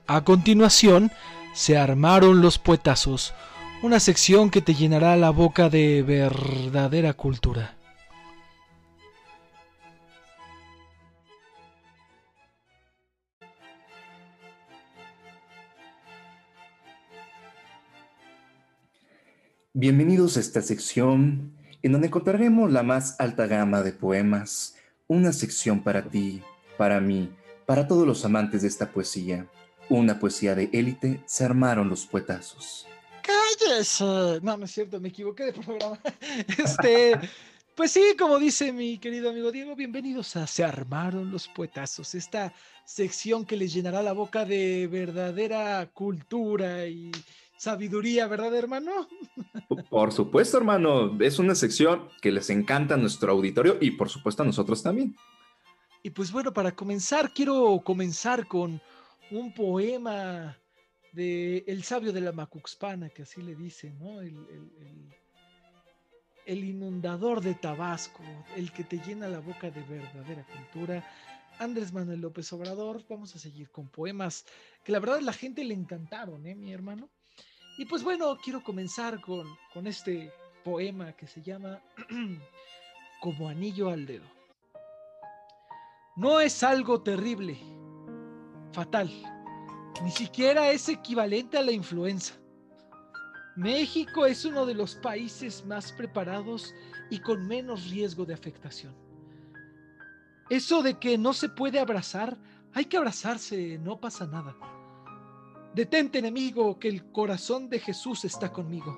Speaker 1: A continuación, se armaron los puetazos, una sección que te llenará la boca de verdadera cultura.
Speaker 5: Bienvenidos a esta sección en donde encontraremos la más alta gama de poemas, una sección para ti, para mí, para todos los amantes de esta poesía una poesía de élite, se armaron los puetazos.
Speaker 1: ¡Cállese! No, no es cierto, me equivoqué de programa. Este, pues sí, como dice mi querido amigo Diego, bienvenidos a Se armaron los puetazos, esta sección que les llenará la boca de verdadera cultura y, sabiduría, ¿verdad, hermano?
Speaker 5: Por supuesto, hermano. Es una sección que les encanta a nuestro auditorio y por supuesto a nosotros también.
Speaker 1: Y pues bueno, para comenzar, quiero comenzar con un poema de El sabio de la Macuxpana, que así le dicen, ¿no? El, el inundador de Tabasco, el que te llena la boca de verdadera cultura. Andrés Manuel López Obrador, vamos a seguir con poemas que la verdad la gente le encantaron, ¿eh, mi hermano? Y pues bueno, quiero comenzar con, con este poema que se llama Como anillo al dedo. No es algo terrible, fatal, ni siquiera es equivalente a la influenza. México es uno de los países más preparados y con menos riesgo de afectación. Eso de que no se puede abrazar, hay que abrazarse, no pasa nada. Detente, enemigo, que el corazón de Jesús está conmigo.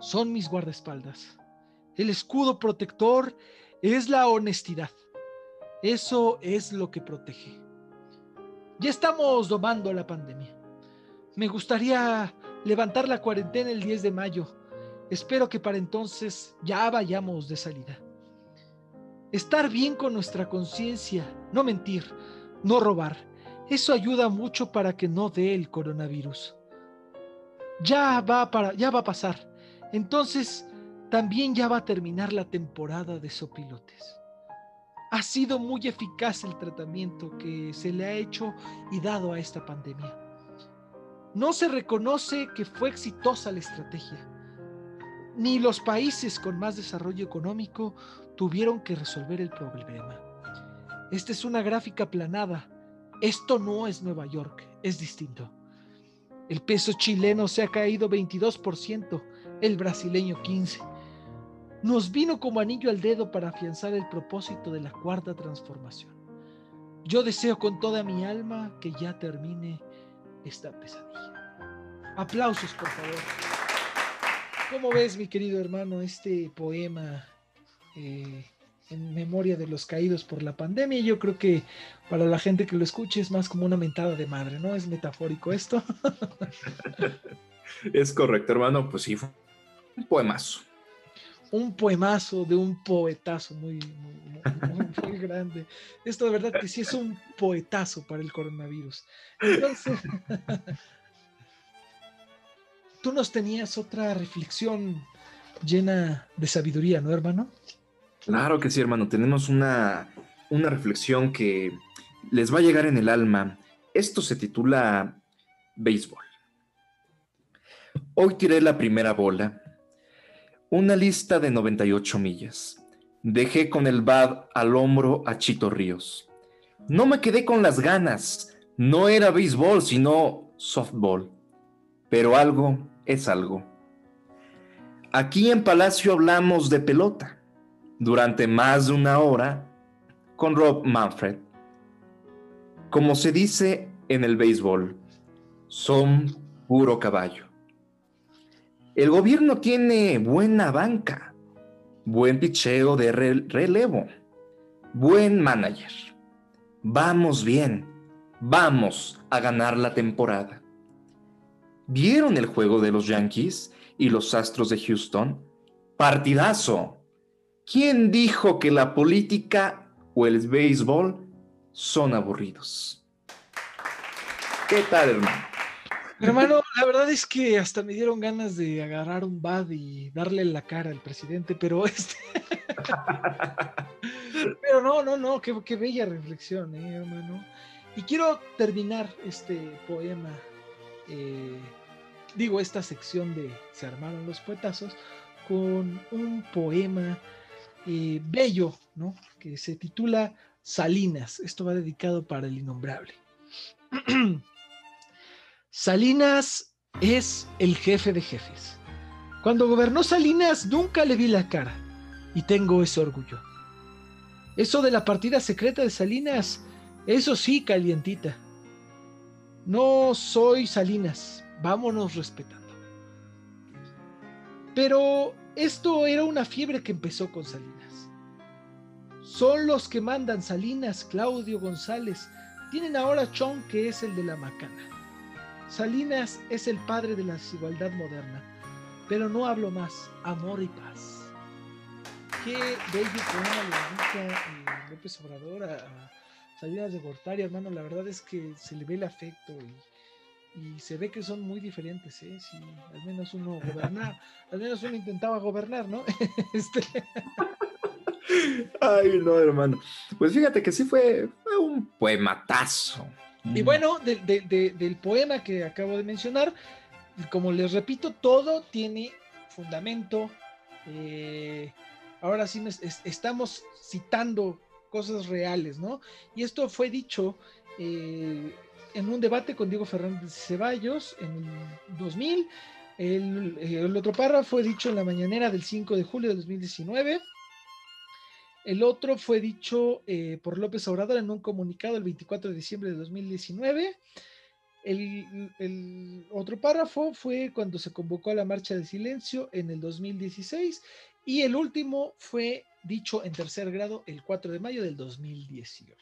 Speaker 1: Son mis guardaespaldas. El escudo protector es la honestidad. Eso es lo que protege. Ya estamos domando la pandemia. Me gustaría levantar la cuarentena el 10 de mayo. Espero que para entonces ya vayamos de salida. Estar bien con nuestra conciencia, no mentir, no robar. Eso ayuda mucho para que no dé el coronavirus. Ya va para ya va a pasar. Entonces, también ya va a terminar la temporada de sopilotes. Ha sido muy eficaz el tratamiento que se le ha hecho y dado a esta pandemia. No se reconoce que fue exitosa la estrategia. Ni los países con más desarrollo económico tuvieron que resolver el problema. Esta es una gráfica planada. Esto no es Nueva York, es distinto. El peso chileno se ha caído 22%, el brasileño 15%. Nos vino como anillo al dedo para afianzar el propósito de la cuarta transformación. Yo deseo con toda mi alma que ya termine esta pesadilla. Aplausos, por favor. ¿Cómo ves, mi querido hermano, este poema eh, en memoria de los caídos por la pandemia? Yo creo que para la gente que lo escuche es más como una mentada de madre, ¿no? Es metafórico esto.
Speaker 5: es correcto, hermano. Pues sí, fue un poemazo.
Speaker 1: Un poemazo de un poetazo muy, muy, muy grande. Esto de verdad que sí es un poetazo para el coronavirus. Entonces, tú nos tenías otra reflexión llena de sabiduría, ¿no, hermano?
Speaker 5: Claro que sí, hermano. Tenemos una, una reflexión que les va a llegar en el alma. Esto se titula Béisbol. Hoy tiré la primera bola. Una lista de 98 millas. Dejé con el bad al hombro a Chito Ríos. No me quedé con las ganas. No era béisbol, sino softball. Pero algo es algo. Aquí en Palacio hablamos de pelota durante más de una hora con Rob Manfred. Como se dice en el béisbol, son puro caballo. El gobierno tiene buena banca, buen picheo de relevo, buen manager. Vamos bien, vamos a ganar la temporada. ¿Vieron el juego de los Yankees y los Astros de Houston? Partidazo. ¿Quién dijo que la política o el béisbol son aburridos? ¿Qué tal, hermano?
Speaker 1: Hermano, la verdad es que hasta me dieron ganas de agarrar un bad y darle la cara al presidente, pero este. pero no, no, no, qué, bella reflexión, ¿eh, hermano. Y quiero terminar este poema, eh, digo, esta sección de Se armaron los poetazos, con un poema bello, ¿no? Que se titula Salinas. Esto va dedicado para el innombrable. Salinas es el jefe de jefes. Cuando gobernó Salinas nunca le vi la cara y tengo ese orgullo. Eso de la partida secreta de Salinas, eso sí, calientita. No soy Salinas, vámonos respetando. Pero esto era una fiebre que empezó con Salinas. Son los que mandan Salinas, Claudio González. Tienen ahora Chon, que es el de la macana. Salinas es el padre de la desigualdad moderna, pero no hablo más, amor y paz. Qué bello poema eh, López Obrador a, a Salinas de Gortari, hermano. La verdad es que se le ve el afecto y, y se ve que son muy diferentes, ¿eh? Si al menos uno gobernaba, al menos uno intentaba gobernar, ¿no? este,
Speaker 5: Ay, no, hermano. Pues fíjate que sí fue, fue un poematazo.
Speaker 1: Y bueno, de- de- de- del poema que acabo de mencionar, como les repito, todo tiene fundamento. eh, ahora sí es- estamos citando cosas reales, ¿no? Y esto fue dicho eh, en un debate con Diego Fernández Ceballos en el 2000. El, otro párrafo fue dicho en la mañanera del 5 de julio de 2019. El otro fue dicho eh, por López Obrador en un comunicado el 24 de diciembre de 2019. El, el otro párrafo fue cuando se convocó a la marcha de silencio en el 2016. Y el último fue dicho en tercer grado el 4 de mayo del 2018.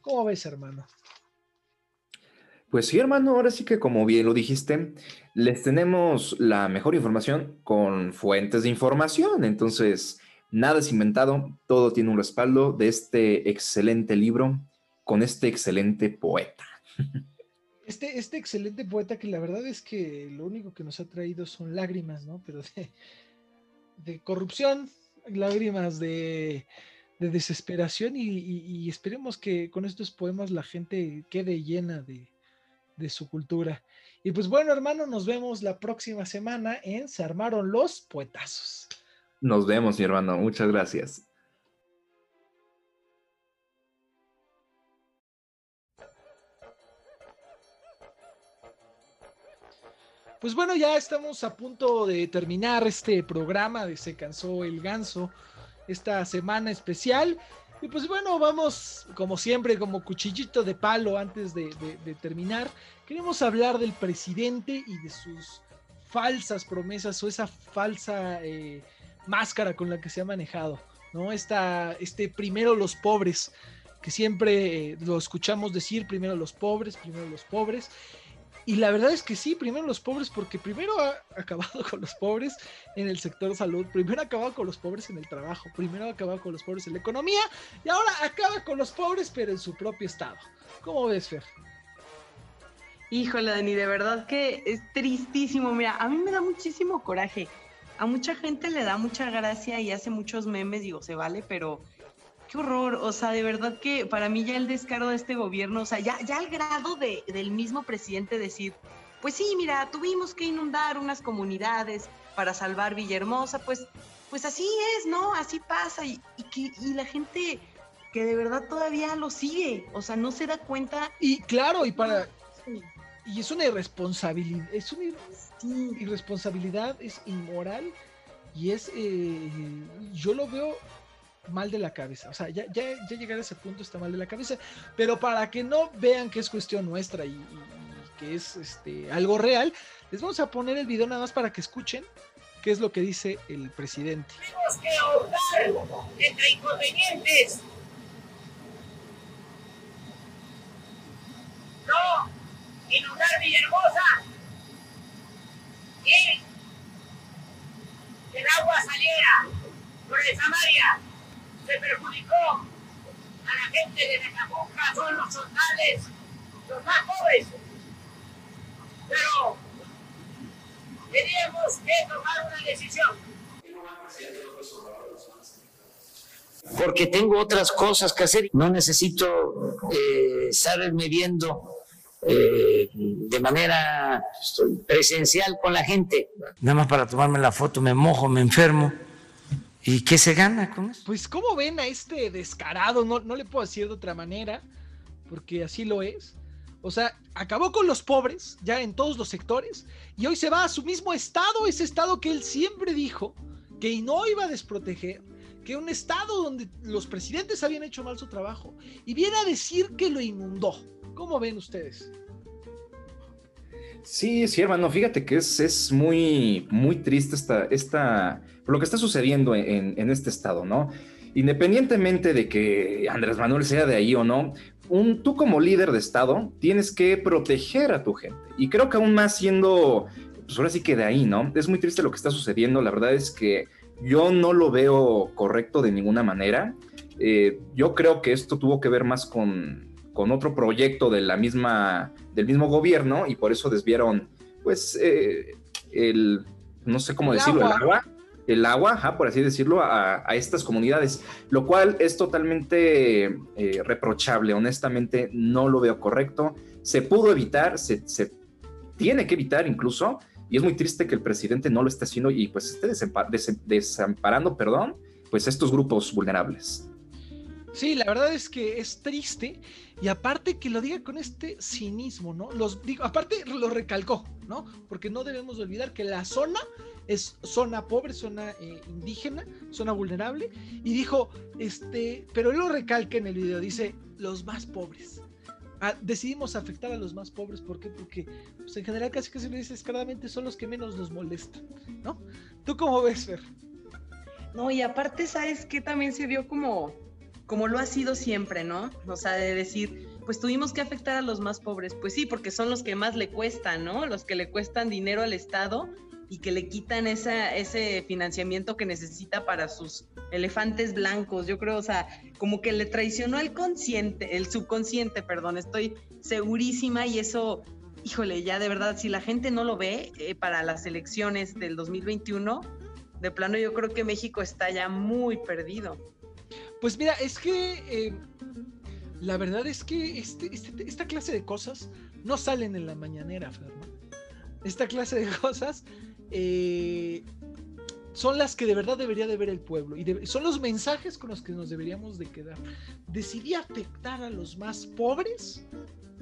Speaker 1: ¿Cómo ves, hermano?
Speaker 5: Pues sí, hermano, ahora sí que como bien lo dijiste, les tenemos la mejor información con fuentes de información. Entonces, nada es inventado, todo tiene un respaldo de este excelente libro con este excelente poeta.
Speaker 1: Este, este excelente poeta que la verdad es que lo único que nos ha traído son lágrimas, ¿no? Pero de, corrupción, lágrimas de, de desesperación y esperemos que con estos poemas la gente quede llena de, de su cultura. Y pues bueno, hermano, nos vemos la próxima semana en Se armaron los poetazos.
Speaker 5: Nos vemos, mi hermano. Muchas gracias.
Speaker 1: Pues bueno, ya estamos a punto de terminar este programa de Se cansó el ganso, esta semana especial. Y pues bueno, vamos como siempre, como cuchillito de palo antes de, terminar. Queremos hablar del presidente y de sus falsas promesas o esa falsa eh, máscara con la que se ha manejado, ¿no? Esta, este primero los pobres, que siempre eh, lo escuchamos decir, primero los pobres, primero los pobres. Y la verdad es que sí, primero los pobres, porque primero ha acabado con los pobres en el sector salud, primero ha acabado con los pobres en el trabajo, primero ha acabado con los pobres en la economía y ahora acaba con los pobres pero en su propio estado. ¿Cómo ves, Fer?
Speaker 2: Híjole, Dani, de verdad que es tristísimo. Mira, a mí me da muchísimo coraje. A mucha gente le da mucha gracia y hace muchos memes, digo, se vale, pero qué horror. O sea, de verdad que para mí ya el descaro de este gobierno, o sea, ya, ya al grado de, del mismo presidente decir, pues sí, mira, tuvimos que inundar unas comunidades para salvar Villahermosa, pues, pues así es, ¿no? Así pasa. Y, y, que, y la gente que de verdad todavía lo sigue, o sea, no se da cuenta.
Speaker 1: Y claro, y para y es una irresponsabilidad, es una ir-
Speaker 2: Sí.
Speaker 1: irresponsabilidad, es inmoral y es, eh, yo lo veo mal de la cabeza, o sea, ya, ya, ya llegar a ese punto está mal de la cabeza, pero para que no vean que es cuestión nuestra y, que es este, algo real, les vamos a poner el video nada más para que escuchen qué es lo que dice el presidente.
Speaker 6: tenemos que ahorrar entre inconvenientes. No, inundar Villahermosa y el agua saliera por el Samaria. Se perjudicó a la gente de Mecabuca, son los soldales, los más pobres. Pero teníamos que tomar una decisión.
Speaker 7: porque tengo otras cosas que hacer. No necesito eh, estarme viendo eh, de manera presencial con la gente. Nada más para tomarme la foto me mojo, me enfermo. ¿Y qué se gana con eso?
Speaker 1: Pues, ¿cómo ven a este descarado? No, no le puedo decir de otra manera, porque así lo es. O sea, acabó con los pobres, ya en todos los sectores, y hoy se va a su mismo estado, ese estado que él siempre dijo que no iba a desproteger, que un estado donde los presidentes habían hecho mal su trabajo, y viene a decir que lo inundó. ¿Cómo ven ustedes?
Speaker 5: Sí, sí, hermano, fíjate que es, es muy, muy triste esta, esta, lo que está sucediendo en, en este estado, ¿no? Independientemente de que Andrés Manuel sea de ahí o no, un, tú como líder de Estado tienes que proteger a tu gente. Y creo que aún más siendo, pues ahora sí que de ahí, ¿no? Es muy triste lo que está sucediendo. La verdad es que yo no lo veo correcto de ninguna manera. Eh, yo creo que esto tuvo que ver más con, con, otro proyecto de la misma, del mismo gobierno y por eso desviaron, pues, eh, el, no sé cómo decirlo, el agua el agua, por así decirlo, a, estas comunidades, lo cual es totalmente eh, reprochable. Honestamente, no lo veo correcto. Se pudo evitar, se, tiene que evitar incluso, y es muy triste que el presidente no lo esté haciendo y pues esté desamparando, perdón, pues estos grupos vulnerables.
Speaker 1: Sí, la verdad es que es triste y aparte que lo diga con este cinismo, ¿no? Los digo, aparte lo recalcó, ¿no? Porque no debemos olvidar que la zona es zona pobre, zona eh, indígena, zona vulnerable, y dijo, este, pero él lo recalca en el video, dice, los más pobres. Ah, decidimos afectar a los más pobres, ¿por qué? Porque pues, en general casi que se lo dice descaradamente, son los que menos nos molestan, ¿no? ¿Tú cómo ves, Fer?
Speaker 2: No, y aparte, ¿sabes qué? También se vio como, como lo ha sido siempre, ¿no? O sea, de decir, pues tuvimos que afectar a los más pobres. Pues sí, porque son los que más le cuestan, ¿no? Los que le cuestan dinero al Estado y que le quitan ese financiamiento que necesita para sus elefantes blancos. Yo creo, o sea, como que le traicionó el consciente, el subconsciente, perdón, estoy segurísima y eso, híjole, ya de verdad, si la gente no lo ve eh, para las elecciones del 2021, de plano yo creo que México está ya muy perdido.
Speaker 1: Pues mira, es que eh, la verdad es que este, este, esta clase de cosas no salen en la mañanera, Fernando. Esta clase de cosas eh, son las que de verdad debería de ver el pueblo y son los mensajes con los que nos deberíamos de quedar. Decidí afectar a los más pobres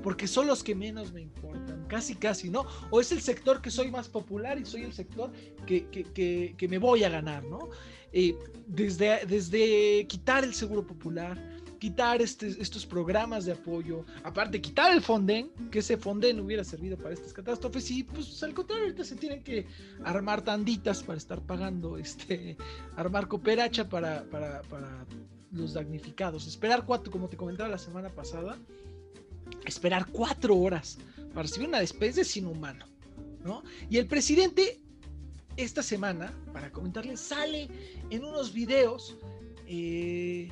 Speaker 1: porque son los que menos me importan, casi casi, ¿no? O es el sector que soy más popular y soy el sector que, que, me voy a ganar, ¿no? Eh, desde, desde quitar el seguro popular, quitar este, estos programas de apoyo, aparte quitar el Fonden, que ese Fonden hubiera servido para estas catástrofes y pues al contrario, ahorita se tienen que armar tanditas para estar pagando, este, armar cooperacha para, para, para los damnificados, esperar cuatro, como te comentaba la semana pasada, esperar cuatro horas para recibir una despensa es inhumano, ¿no? Y el presidente esta semana, para comentarles, sale en unos videos eh,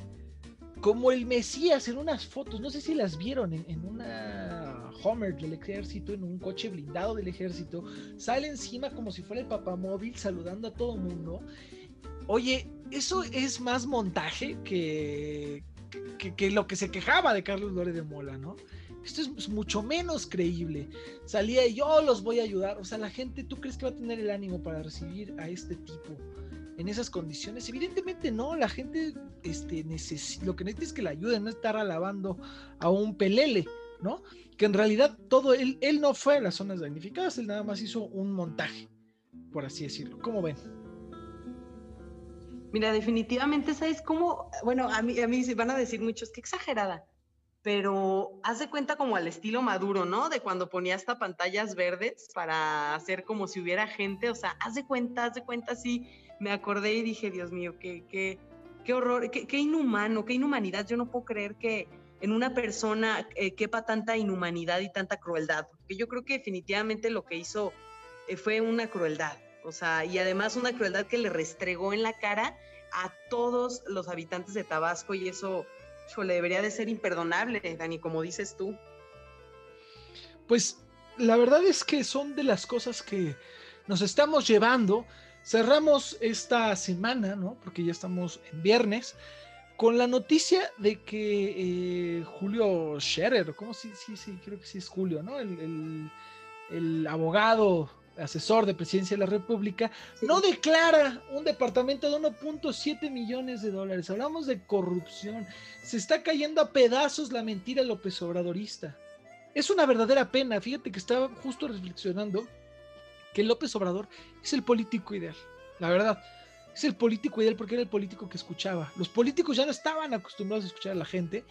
Speaker 1: como el Mesías en unas fotos, no sé si las vieron en, una Homer del ejército, en un coche blindado del ejército, sale encima como si fuera el papamóvil saludando a todo mundo. Oye, eso es más montaje que, que, lo que se quejaba de Carlos Lore de Mola, ¿no? Esto es mucho menos creíble. Salía y yo los voy a ayudar. O sea, la gente, ¿tú crees que va a tener el ánimo para recibir a este tipo? En esas condiciones? Evidentemente no, la gente este, lo que necesita es que la ayuden, no estar alabando a un pelele, ¿no? Que en realidad todo, él, él no fue a las zonas damnificadas, él nada más hizo un montaje, por así decirlo. ¿Cómo ven?
Speaker 2: Mira, definitivamente, ¿sabes cómo? Bueno, a mí, a mí se van a decir muchos, que exagerada, pero haz de cuenta como al estilo Maduro, ¿no? De cuando ponía hasta pantallas verdes para hacer como si hubiera gente, o sea, haz de cuenta, haz de cuenta, sí, me acordé y dije, Dios mío, qué, qué, qué horror, qué, inhumano, qué inhumanidad. Yo no puedo creer que en una persona eh, quepa tanta inhumanidad y tanta crueldad. Porque yo creo que definitivamente lo que hizo eh, fue una crueldad. O sea, y además una crueldad que le restregó en la cara a todos los habitantes de Tabasco y eso, le debería de ser imperdonable, Dani, como dices tú.
Speaker 1: Pues la verdad es que son de las cosas que nos estamos llevando Cerramos esta semana, ¿no? Porque ya estamos en viernes, con la noticia de que eh, Julio Scherer, ¿cómo sí, sí, sí, creo que sí es Julio, ¿no? El, abogado, asesor de presidencia de la República, no declara un departamento de 1.7 millones de dólares. Hablamos de corrupción. Se está cayendo a pedazos la mentira López Obradorista. Es una verdadera pena. Fíjate que estaba justo reflexionando que López Obrador es el político ideal, la verdad. Es el político ideal porque era el político que escuchaba. Los políticos ya no estaban acostumbrados a escuchar a la gente.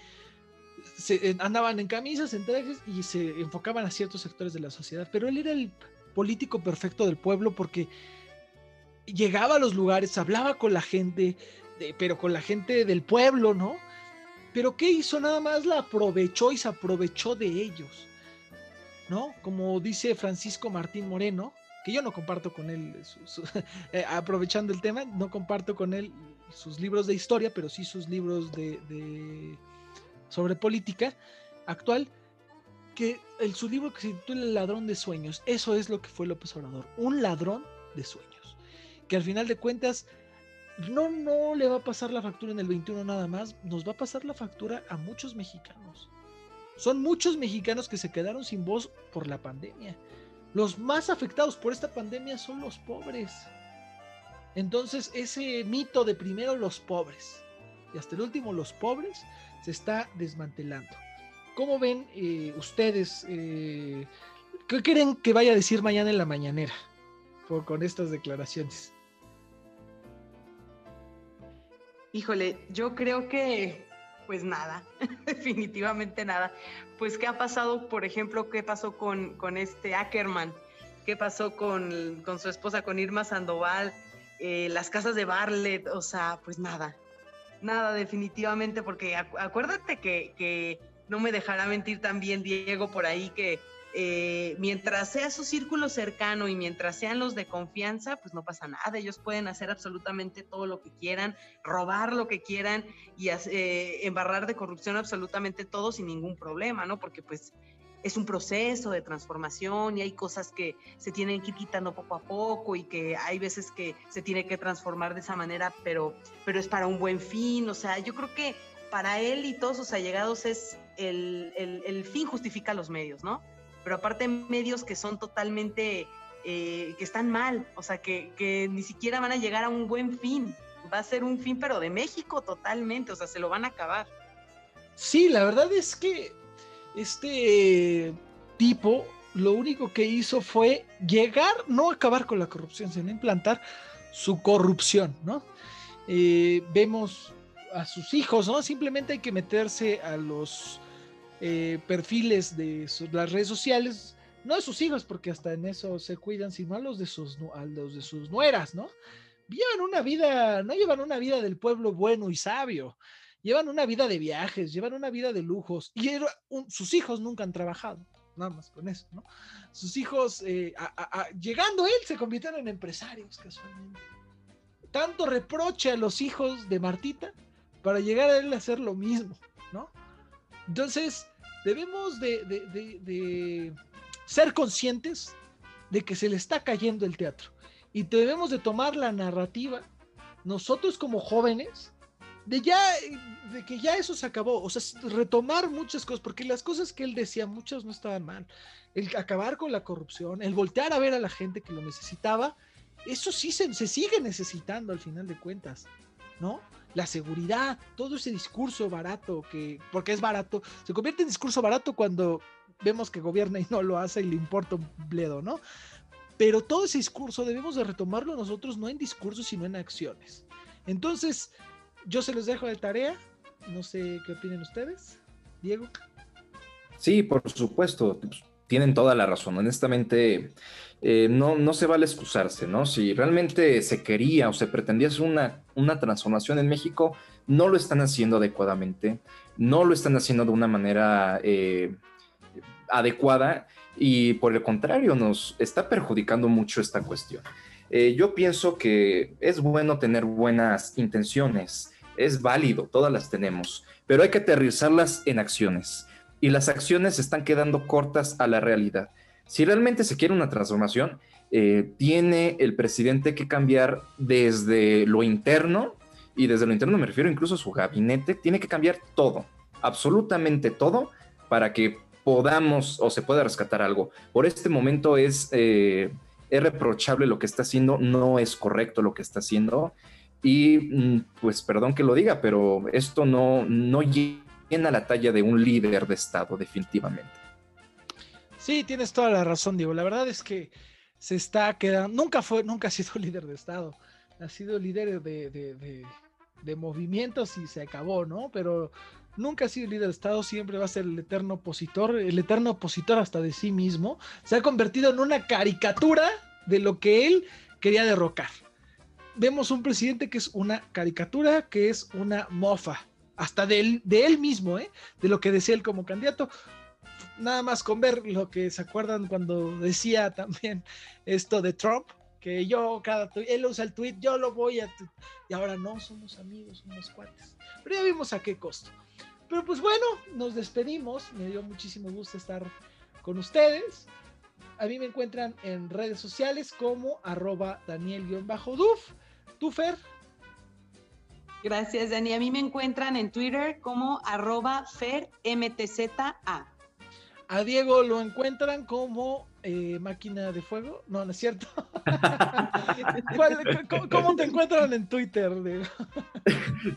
Speaker 1: Se, eh, andaban en camisas, en trajes y se enfocaban a ciertos sectores de la sociedad. Pero él era el político perfecto del pueblo porque llegaba a los lugares, hablaba con la gente, pero con la gente del pueblo, ¿no? Pero ¿qué hizo? Nada más la aprovechó y se aprovechó de ellos. ¿No? Como dice Francisco Martín Moreno, que yo no comparto con él, eh, aprovechando el tema, no comparto con él sus libros de historia, pero sí sus libros de, sobre política actual, que el, su libro que se titula El ladrón de sueños, eso es lo que fue López Obrador, un ladrón de sueños, que al final de cuentas no, no le va a pasar la factura en el 21 nada más, nos va a pasar la factura a muchos mexicanos. Son muchos mexicanos que se quedaron sin voz por la pandemia. Los más afectados por esta pandemia son los pobres. Entonces ese mito de primero los pobres y hasta el último los pobres se está desmantelando. ¿Cómo ven eh, ustedes? Eh, ¿Qué creen que vaya a decir mañana en la mañanera por, con estas declaraciones?
Speaker 2: Híjole, yo creo que pues nada, definitivamente nada. Pues qué ha pasado, por ejemplo, qué pasó con, con este Ackerman, qué pasó con, con su esposa, con Irma Sandoval, eh, las casas de Barlet, o sea, pues nada, nada definitivamente, porque acuérdate que, que, no me dejará mentir también Diego por ahí que eh, mientras sea su círculo cercano y mientras sean los de confianza, pues no pasa nada. Ellos pueden hacer absolutamente todo lo que quieran, robar lo que quieran y eh, embarrar de corrupción absolutamente todo sin ningún problema, ¿no? Porque pues es un proceso de transformación y hay cosas que se tienen que ir quitando poco a poco y que hay veces que se tiene que transformar de esa manera, pero, pero es para un buen fin. O sea, yo creo que para él y todos sus allegados es el, el fin justifica los medios, ¿no? Pero aparte medios que son totalmente, eh, que están mal, o sea, que, ni siquiera van a llegar a un buen fin. Va a ser un fin, pero de México totalmente, o sea, se lo van a acabar.
Speaker 1: Sí, la verdad es que este tipo lo único que hizo fue llegar, no acabar con la corrupción, sino implantar su corrupción, ¿no? Eh, vemos a sus hijos, ¿no? Simplemente hay que meterse a los eh, perfiles de las redes sociales, no de sus hijos, porque hasta en eso se cuidan, sino a los de sus, a de sus nueras, ¿no? Llevan una vida, no llevan una vida del pueblo bueno y sabio, llevan una vida de viajes, llevan una vida de lujos, y sus hijos nunca han trabajado, nada más con eso, ¿no? Sus hijos, eh, llegando él, se convirtieron en empresarios casualmente. Tanto reproche a los hijos de Martita para llegar a él a hacer lo mismo, ¿no? Entonces, debemos de, ser conscientes de que se le está cayendo el teatro y debemos de tomar la narrativa nosotros como jóvenes de ya de que ya eso se acabó, o sea, retomar muchas cosas, porque las cosas que él decía, muchas no estaban mal. El acabar con la corrupción, el voltear a ver a la gente que lo necesitaba, eso sí se, se sigue necesitando al final de cuentas, ¿no? La seguridad, todo ese discurso barato, que, porque es barato, se convierte en discurso barato cuando vemos que gobierna y no lo hace y le importa un bledo, ¿no? Pero todo ese discurso debemos de retomarlo nosotros no en discursos, sino en acciones. Entonces, yo se los dejo de tarea, no sé qué opinen ustedes, Diego.
Speaker 5: Sí, por supuesto, tienen toda la razón. Honestamente, eh, no, no se vale excusarse, ¿no? Si realmente se quería o se pretendía hacer una, una transformación en México, no lo están haciendo adecuadamente, no lo están haciendo de una manera eh, adecuada y por el contrario nos está perjudicando mucho esta cuestión. Eh, yo pienso que es bueno tener buenas intenciones, es válido, todas las tenemos, pero hay que aterrizarlas en acciones y las acciones están quedando cortas a la realidad. Si realmente se quiere una transformación, eh, tiene el presidente que cambiar desde lo interno, y desde lo interno me refiero incluso a su gabinete, tiene que cambiar todo, absolutamente todo, para que podamos o se pueda rescatar algo. Por este momento es, eh, es reprochable lo que está haciendo, no es correcto lo que está haciendo, y mm, pues perdón que lo diga, pero esto no, no llena la talla de un líder de Estado, definitivamente.
Speaker 1: Sí, tienes toda la razón, Diego. La verdad es que se está quedando, nunca fue, nunca ha sido líder de Estado, ha sido líder de, movimientos y se acabó, ¿no? Pero nunca ha sido líder de Estado, siempre va a ser el eterno opositor, el eterno opositor hasta de sí mismo. Se ha convertido en una caricatura de lo que él quería derrocar. Vemos un presidente que es una caricatura, que es una mofa hasta de él, mismo, ¿eh? de lo que decía él como candidato. Nada más con ver lo que se acuerdan cuando decía también esto de Trump, que yo cada él usa el tweet, yo lo voy a y ahora no somos amigos, somos cuates. Pero ya vimos a qué costo. Pero pues bueno, nos despedimos. Me dio muchísimo gusto estar con ustedes. A mí me encuentran en redes sociales como arroba Daniel-Duf. Tufer.
Speaker 2: Gracias, Dani. A mí me encuentran en Twitter como arroba FerMTZA.
Speaker 1: A Diego lo encuentran como eh, máquina de fuego. No, no es cierto. cómo, te encuentran en Twitter, Diego?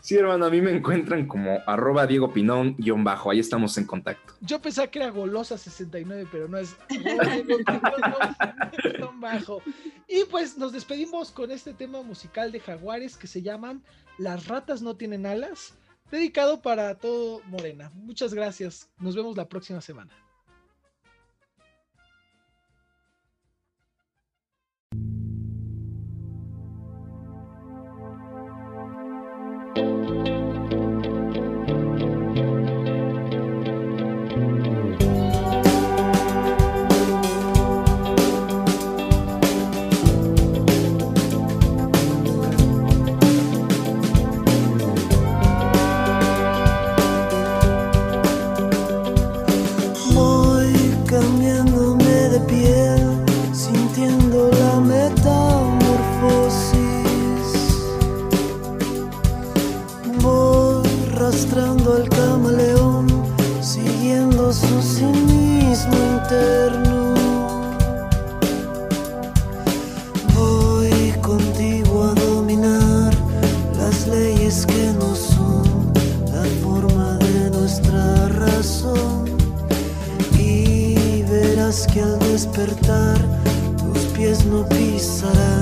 Speaker 5: sí, hermano, a mí me encuentran como arroba Diego Pinón bajo. Ahí estamos en contacto.
Speaker 1: Yo pensaba que era Golosa69, pero no es bajo. Y pues nos despedimos con este tema musical de Jaguares que se llaman Las ratas no tienen alas, dedicado para todo Morena. Muchas gracias. Nos vemos la próxima semana.
Speaker 8: Nunca ocultarme, menos de ti.